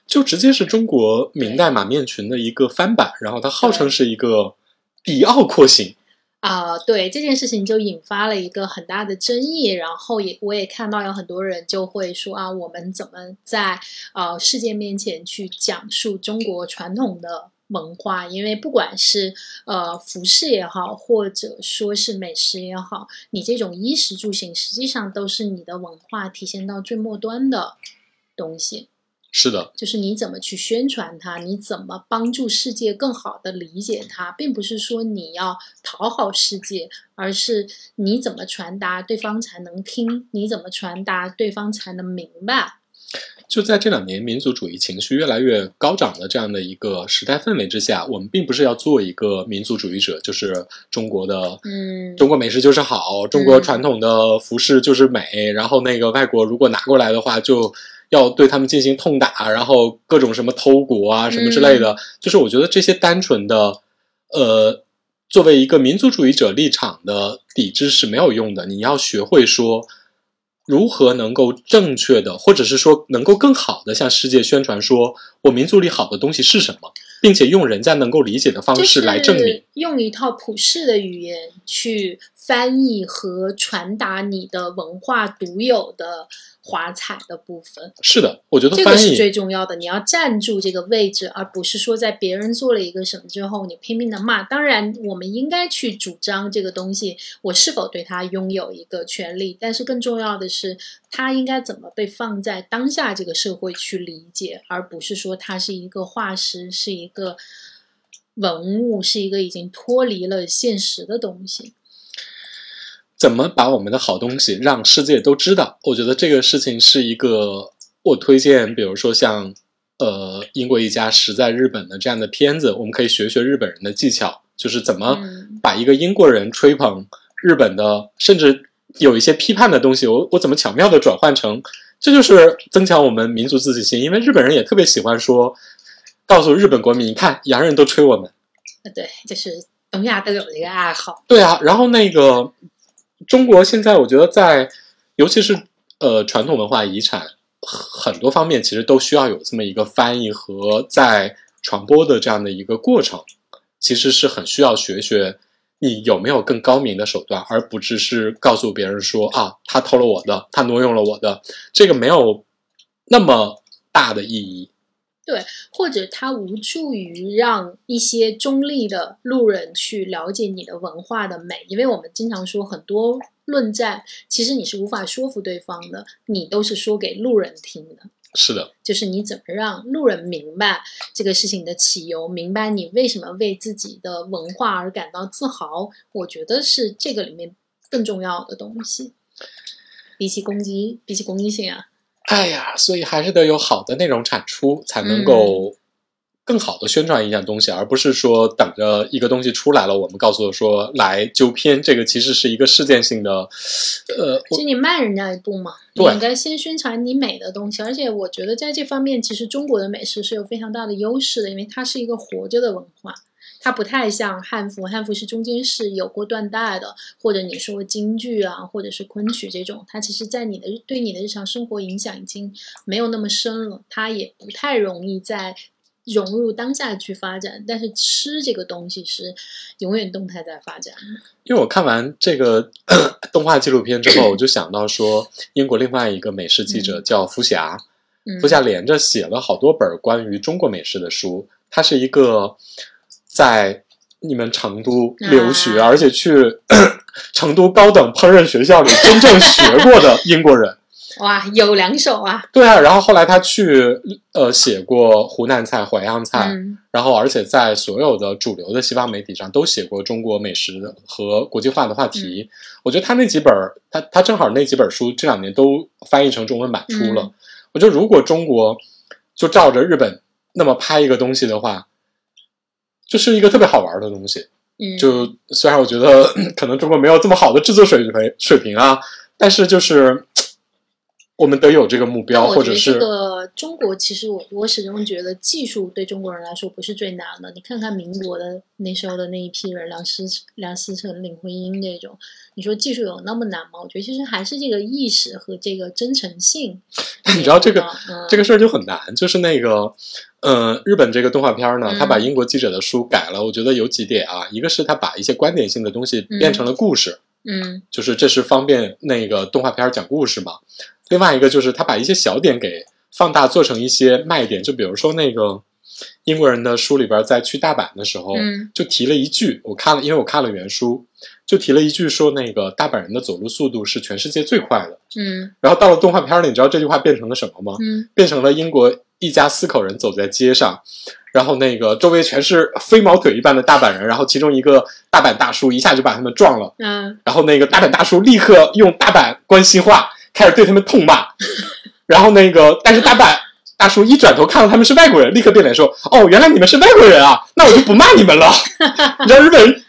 就直接是中国明代马面裙的一个翻版，然后它号称是一个迪奥廓形。啊、对这件事情就引发了一个很大的争议，然后也我也看到有很多人就会说啊，我们怎么在呃世界面前去讲述中国传统的文化？因为不管是呃服饰也好，或者说是美食也好，你这种衣食住行实际上都是你的文化体现到最末端的东西。是的，就是你怎么去宣传它，你怎么帮助世界更好的理解它，并不是说你要讨好世界，而是你怎么传达对方才能听，你怎么传达对方才能明白。就在这两年民族主义情绪越来越高涨的这样的一个时代氛围之下，我们并不是要做一个民族主义者，就是中国的，嗯中国美食就是好，中国传统的服饰就是美，然后那个外国如果拿过来的话，就要对他们进行痛打，然后各种什么偷国啊什么之类的，就是我觉得这些单纯的，呃，作为一个民族主义者立场的抵制是没有用的，你要学会说。如何能够正确的，或者是说能够更好的向世界宣传说我民族里好的东西是什么，并且用人家能够理解的方式来证明。用一套普世的语言去翻译和传达你的文化独有的华彩的部分。是的，我觉得这个是最重要的，你要站住这个位置，而不是说在别人做了一个什么之后，你拼命的骂。当然，我们应该去主张这个东西，我是否对它拥有一个权利，但是更重要的是，它应该怎么被放在当下这个社会去理解，而不是说它是一个化石，是一个文物，是一个已经脱离了现实的东西。怎么把我们的好东西让世界都知道？我觉得这个事情是一个我推荐，比如说像呃英国一家实在日本的这样的片子，我们可以学学日本人的技巧，就是怎么嗯把一个英国人吹捧日本的，甚至有一些批判的东西，我我怎么巧妙的转换成，这就是增强我们民族自信心，因为日本人也特别喜欢说，告诉日本国民，你看洋人都吹我们。呃对，就是东亚都有一个爱好。对啊，然后那个中国现在，我觉得在尤其是呃传统文化遗产很多方面，其实都需要有这么一个翻译和在传播的这样的一个过程，其实是很需要学学你有没有更高明的手段，而不只是告诉别人说啊，他偷了我的，他挪用了我的，这个没有那么大的意义。或者它无助于让一些中立的路人去了解你的文化的美，因为我们经常说很多论战，其实你是无法说服对方的，你都是说给路人听的。是的，就是你怎么让路人明白这个事情的起由，明白你为什么为自己的文化而感到自豪，我觉得是这个里面更重要的东西，比起攻击，比起攻击性啊。哎呀，所以还是得有好的内容产出，才能够更好的宣传一样东西，而不是说等着一个东西出来了，我们告诉说来纠偏。这个其实是一个事件性的，呃，就你慢人家一步嘛，你对应该先宣传你美的东西。而且我觉得在这方面，其实中国的美食是有非常大的优势的，因为它是一个活着的文化，它不太像汉服，汉服是中间是有过断代的，或者你说京剧啊，或者是昆曲这种，它其实在你的对你的日常生活影响已经没有那么深了，它也不太容易在。融入当下去发展，但是吃这个东西是永远动态在发展。因为我看完这个 动画纪录片之后，我就想到说，英国另外一个美食记者叫福霞，嗯，福霞连着写了好多本关于中国美食的书。他是一个在你们成都留学，啊而且去 成都高等烹饪学校里真正学过的英国人。哇，有两手啊，对啊，然后后来他去呃写过湖南菜、淮扬菜，嗯然后而且在所有的主流的西方媒体上都写过中国美食的和国际化的话题。我觉得他那几本儿，他他正好那几本书这两年都翻译成中文版出了。嗯我觉得如果中国就照着日本那么拍一个东西的话，就是一个特别好玩的东西。嗯，就虽然我觉得 可能中国没有这么好的制作水平水平啊，但是就是我们得有这个目标，或者是这个中国，其实我我始终觉得技术对中国人来说不是最难的。你看看民国的那时候的那一批人，梁思梁思成、林徽因这种，你说技术有那么难吗？我觉得其实还是这个意识和这个真诚性。你知道这个嗯、这个事儿就很难，就是那个，呃，日本这个动画片呢，嗯他把英国记者的书改了，我觉得有几点啊，一个是他把一些观点性的东西变成了故事，嗯就是这是方便那个动画片讲故事嘛。另外一个就是他把一些小点给放大，做成一些卖点，就比如说那个英国人的书里边，在去大阪的时候，嗯就提了一句，我看了，因为我看了原书，就提了一句说那个大阪人的走路速度是全世界最快的。嗯然后到了动画片里，你知道这句话变成了什么吗？嗯变成了英国一家四口人走在街上，然后那个周围全是飞毛腿一般的大阪人，然后其中一个大阪大叔一下就把他们撞了，嗯然后那个大阪大叔立刻用大阪关西话开始对他们痛骂，然后那个但是大阪。大叔一转头看到他们是外国人，立刻变脸说：“哦，原来你们是外国人啊，那我就不骂你们了。”你知道日本人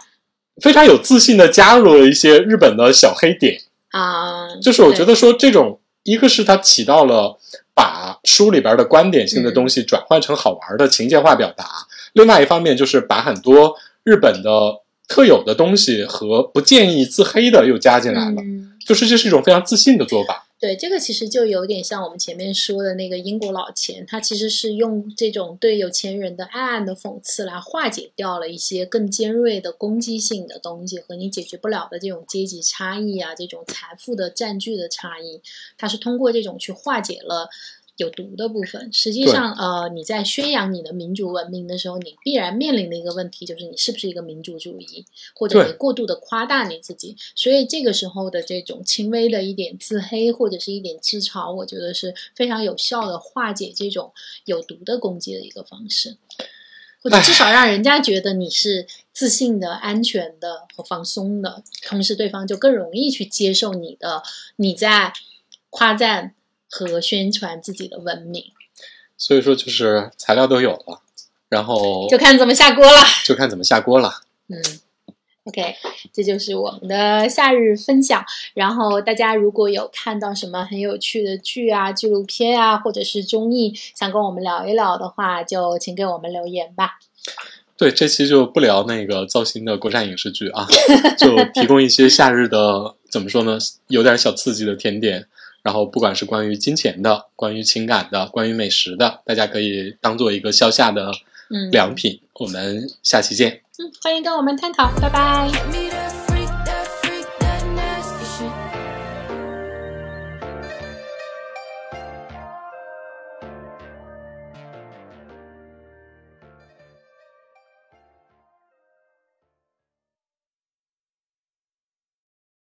非常有自信的加入了一些日本的小黑点，啊，就是我觉得说这种，一个是它起到了把书里边的观点性的东西转换成好玩的情节化表达，另外一方面就是把很多日本的特有的东西和不建议自黑的又加进来了，嗯。就是这是一种非常自信的做法。对，这个其实就有点像我们前面说的那个英国老钱，他其实是用这种对有钱人的暗暗的讽刺来化解掉了一些更尖锐的攻击性的东西和你解决不了的这种阶级差异啊，这种财富的占据的差异，他是通过这种去化解了。有毒的部分，实际上，呃，你在宣扬你的民主文明的时候，你必然面临的一个问题就是你是不是一个民主主义，或者你过度的夸大你自己。所以这个时候的这种轻微的一点自黑或者是一点自嘲，我觉得是非常有效的化解这种有毒的攻击的一个方式，或者至少让人家觉得你是自信的、安全的和放松的，同时对方就更容易去接受你的你在夸赞和宣传自己的文明，所以说就是材料都有了，然后就看怎么下锅了。就看怎么下锅了。嗯，OK，这就是我们的夏日分享。然后大家如果有看到什么很有趣的剧啊、纪录片啊，或者是综艺，想跟我们聊一聊的话，就请给我们留言吧。对，这期就不聊那个糟心的国产影视剧啊，就提供一些夏日的怎么说呢，有点小刺激的甜点。然后不管是关于金钱的、关于情感的、关于美食的，大家可以当做一个消夏的嗯，良品。我们下期见。嗯，欢迎跟我们探讨，拜拜。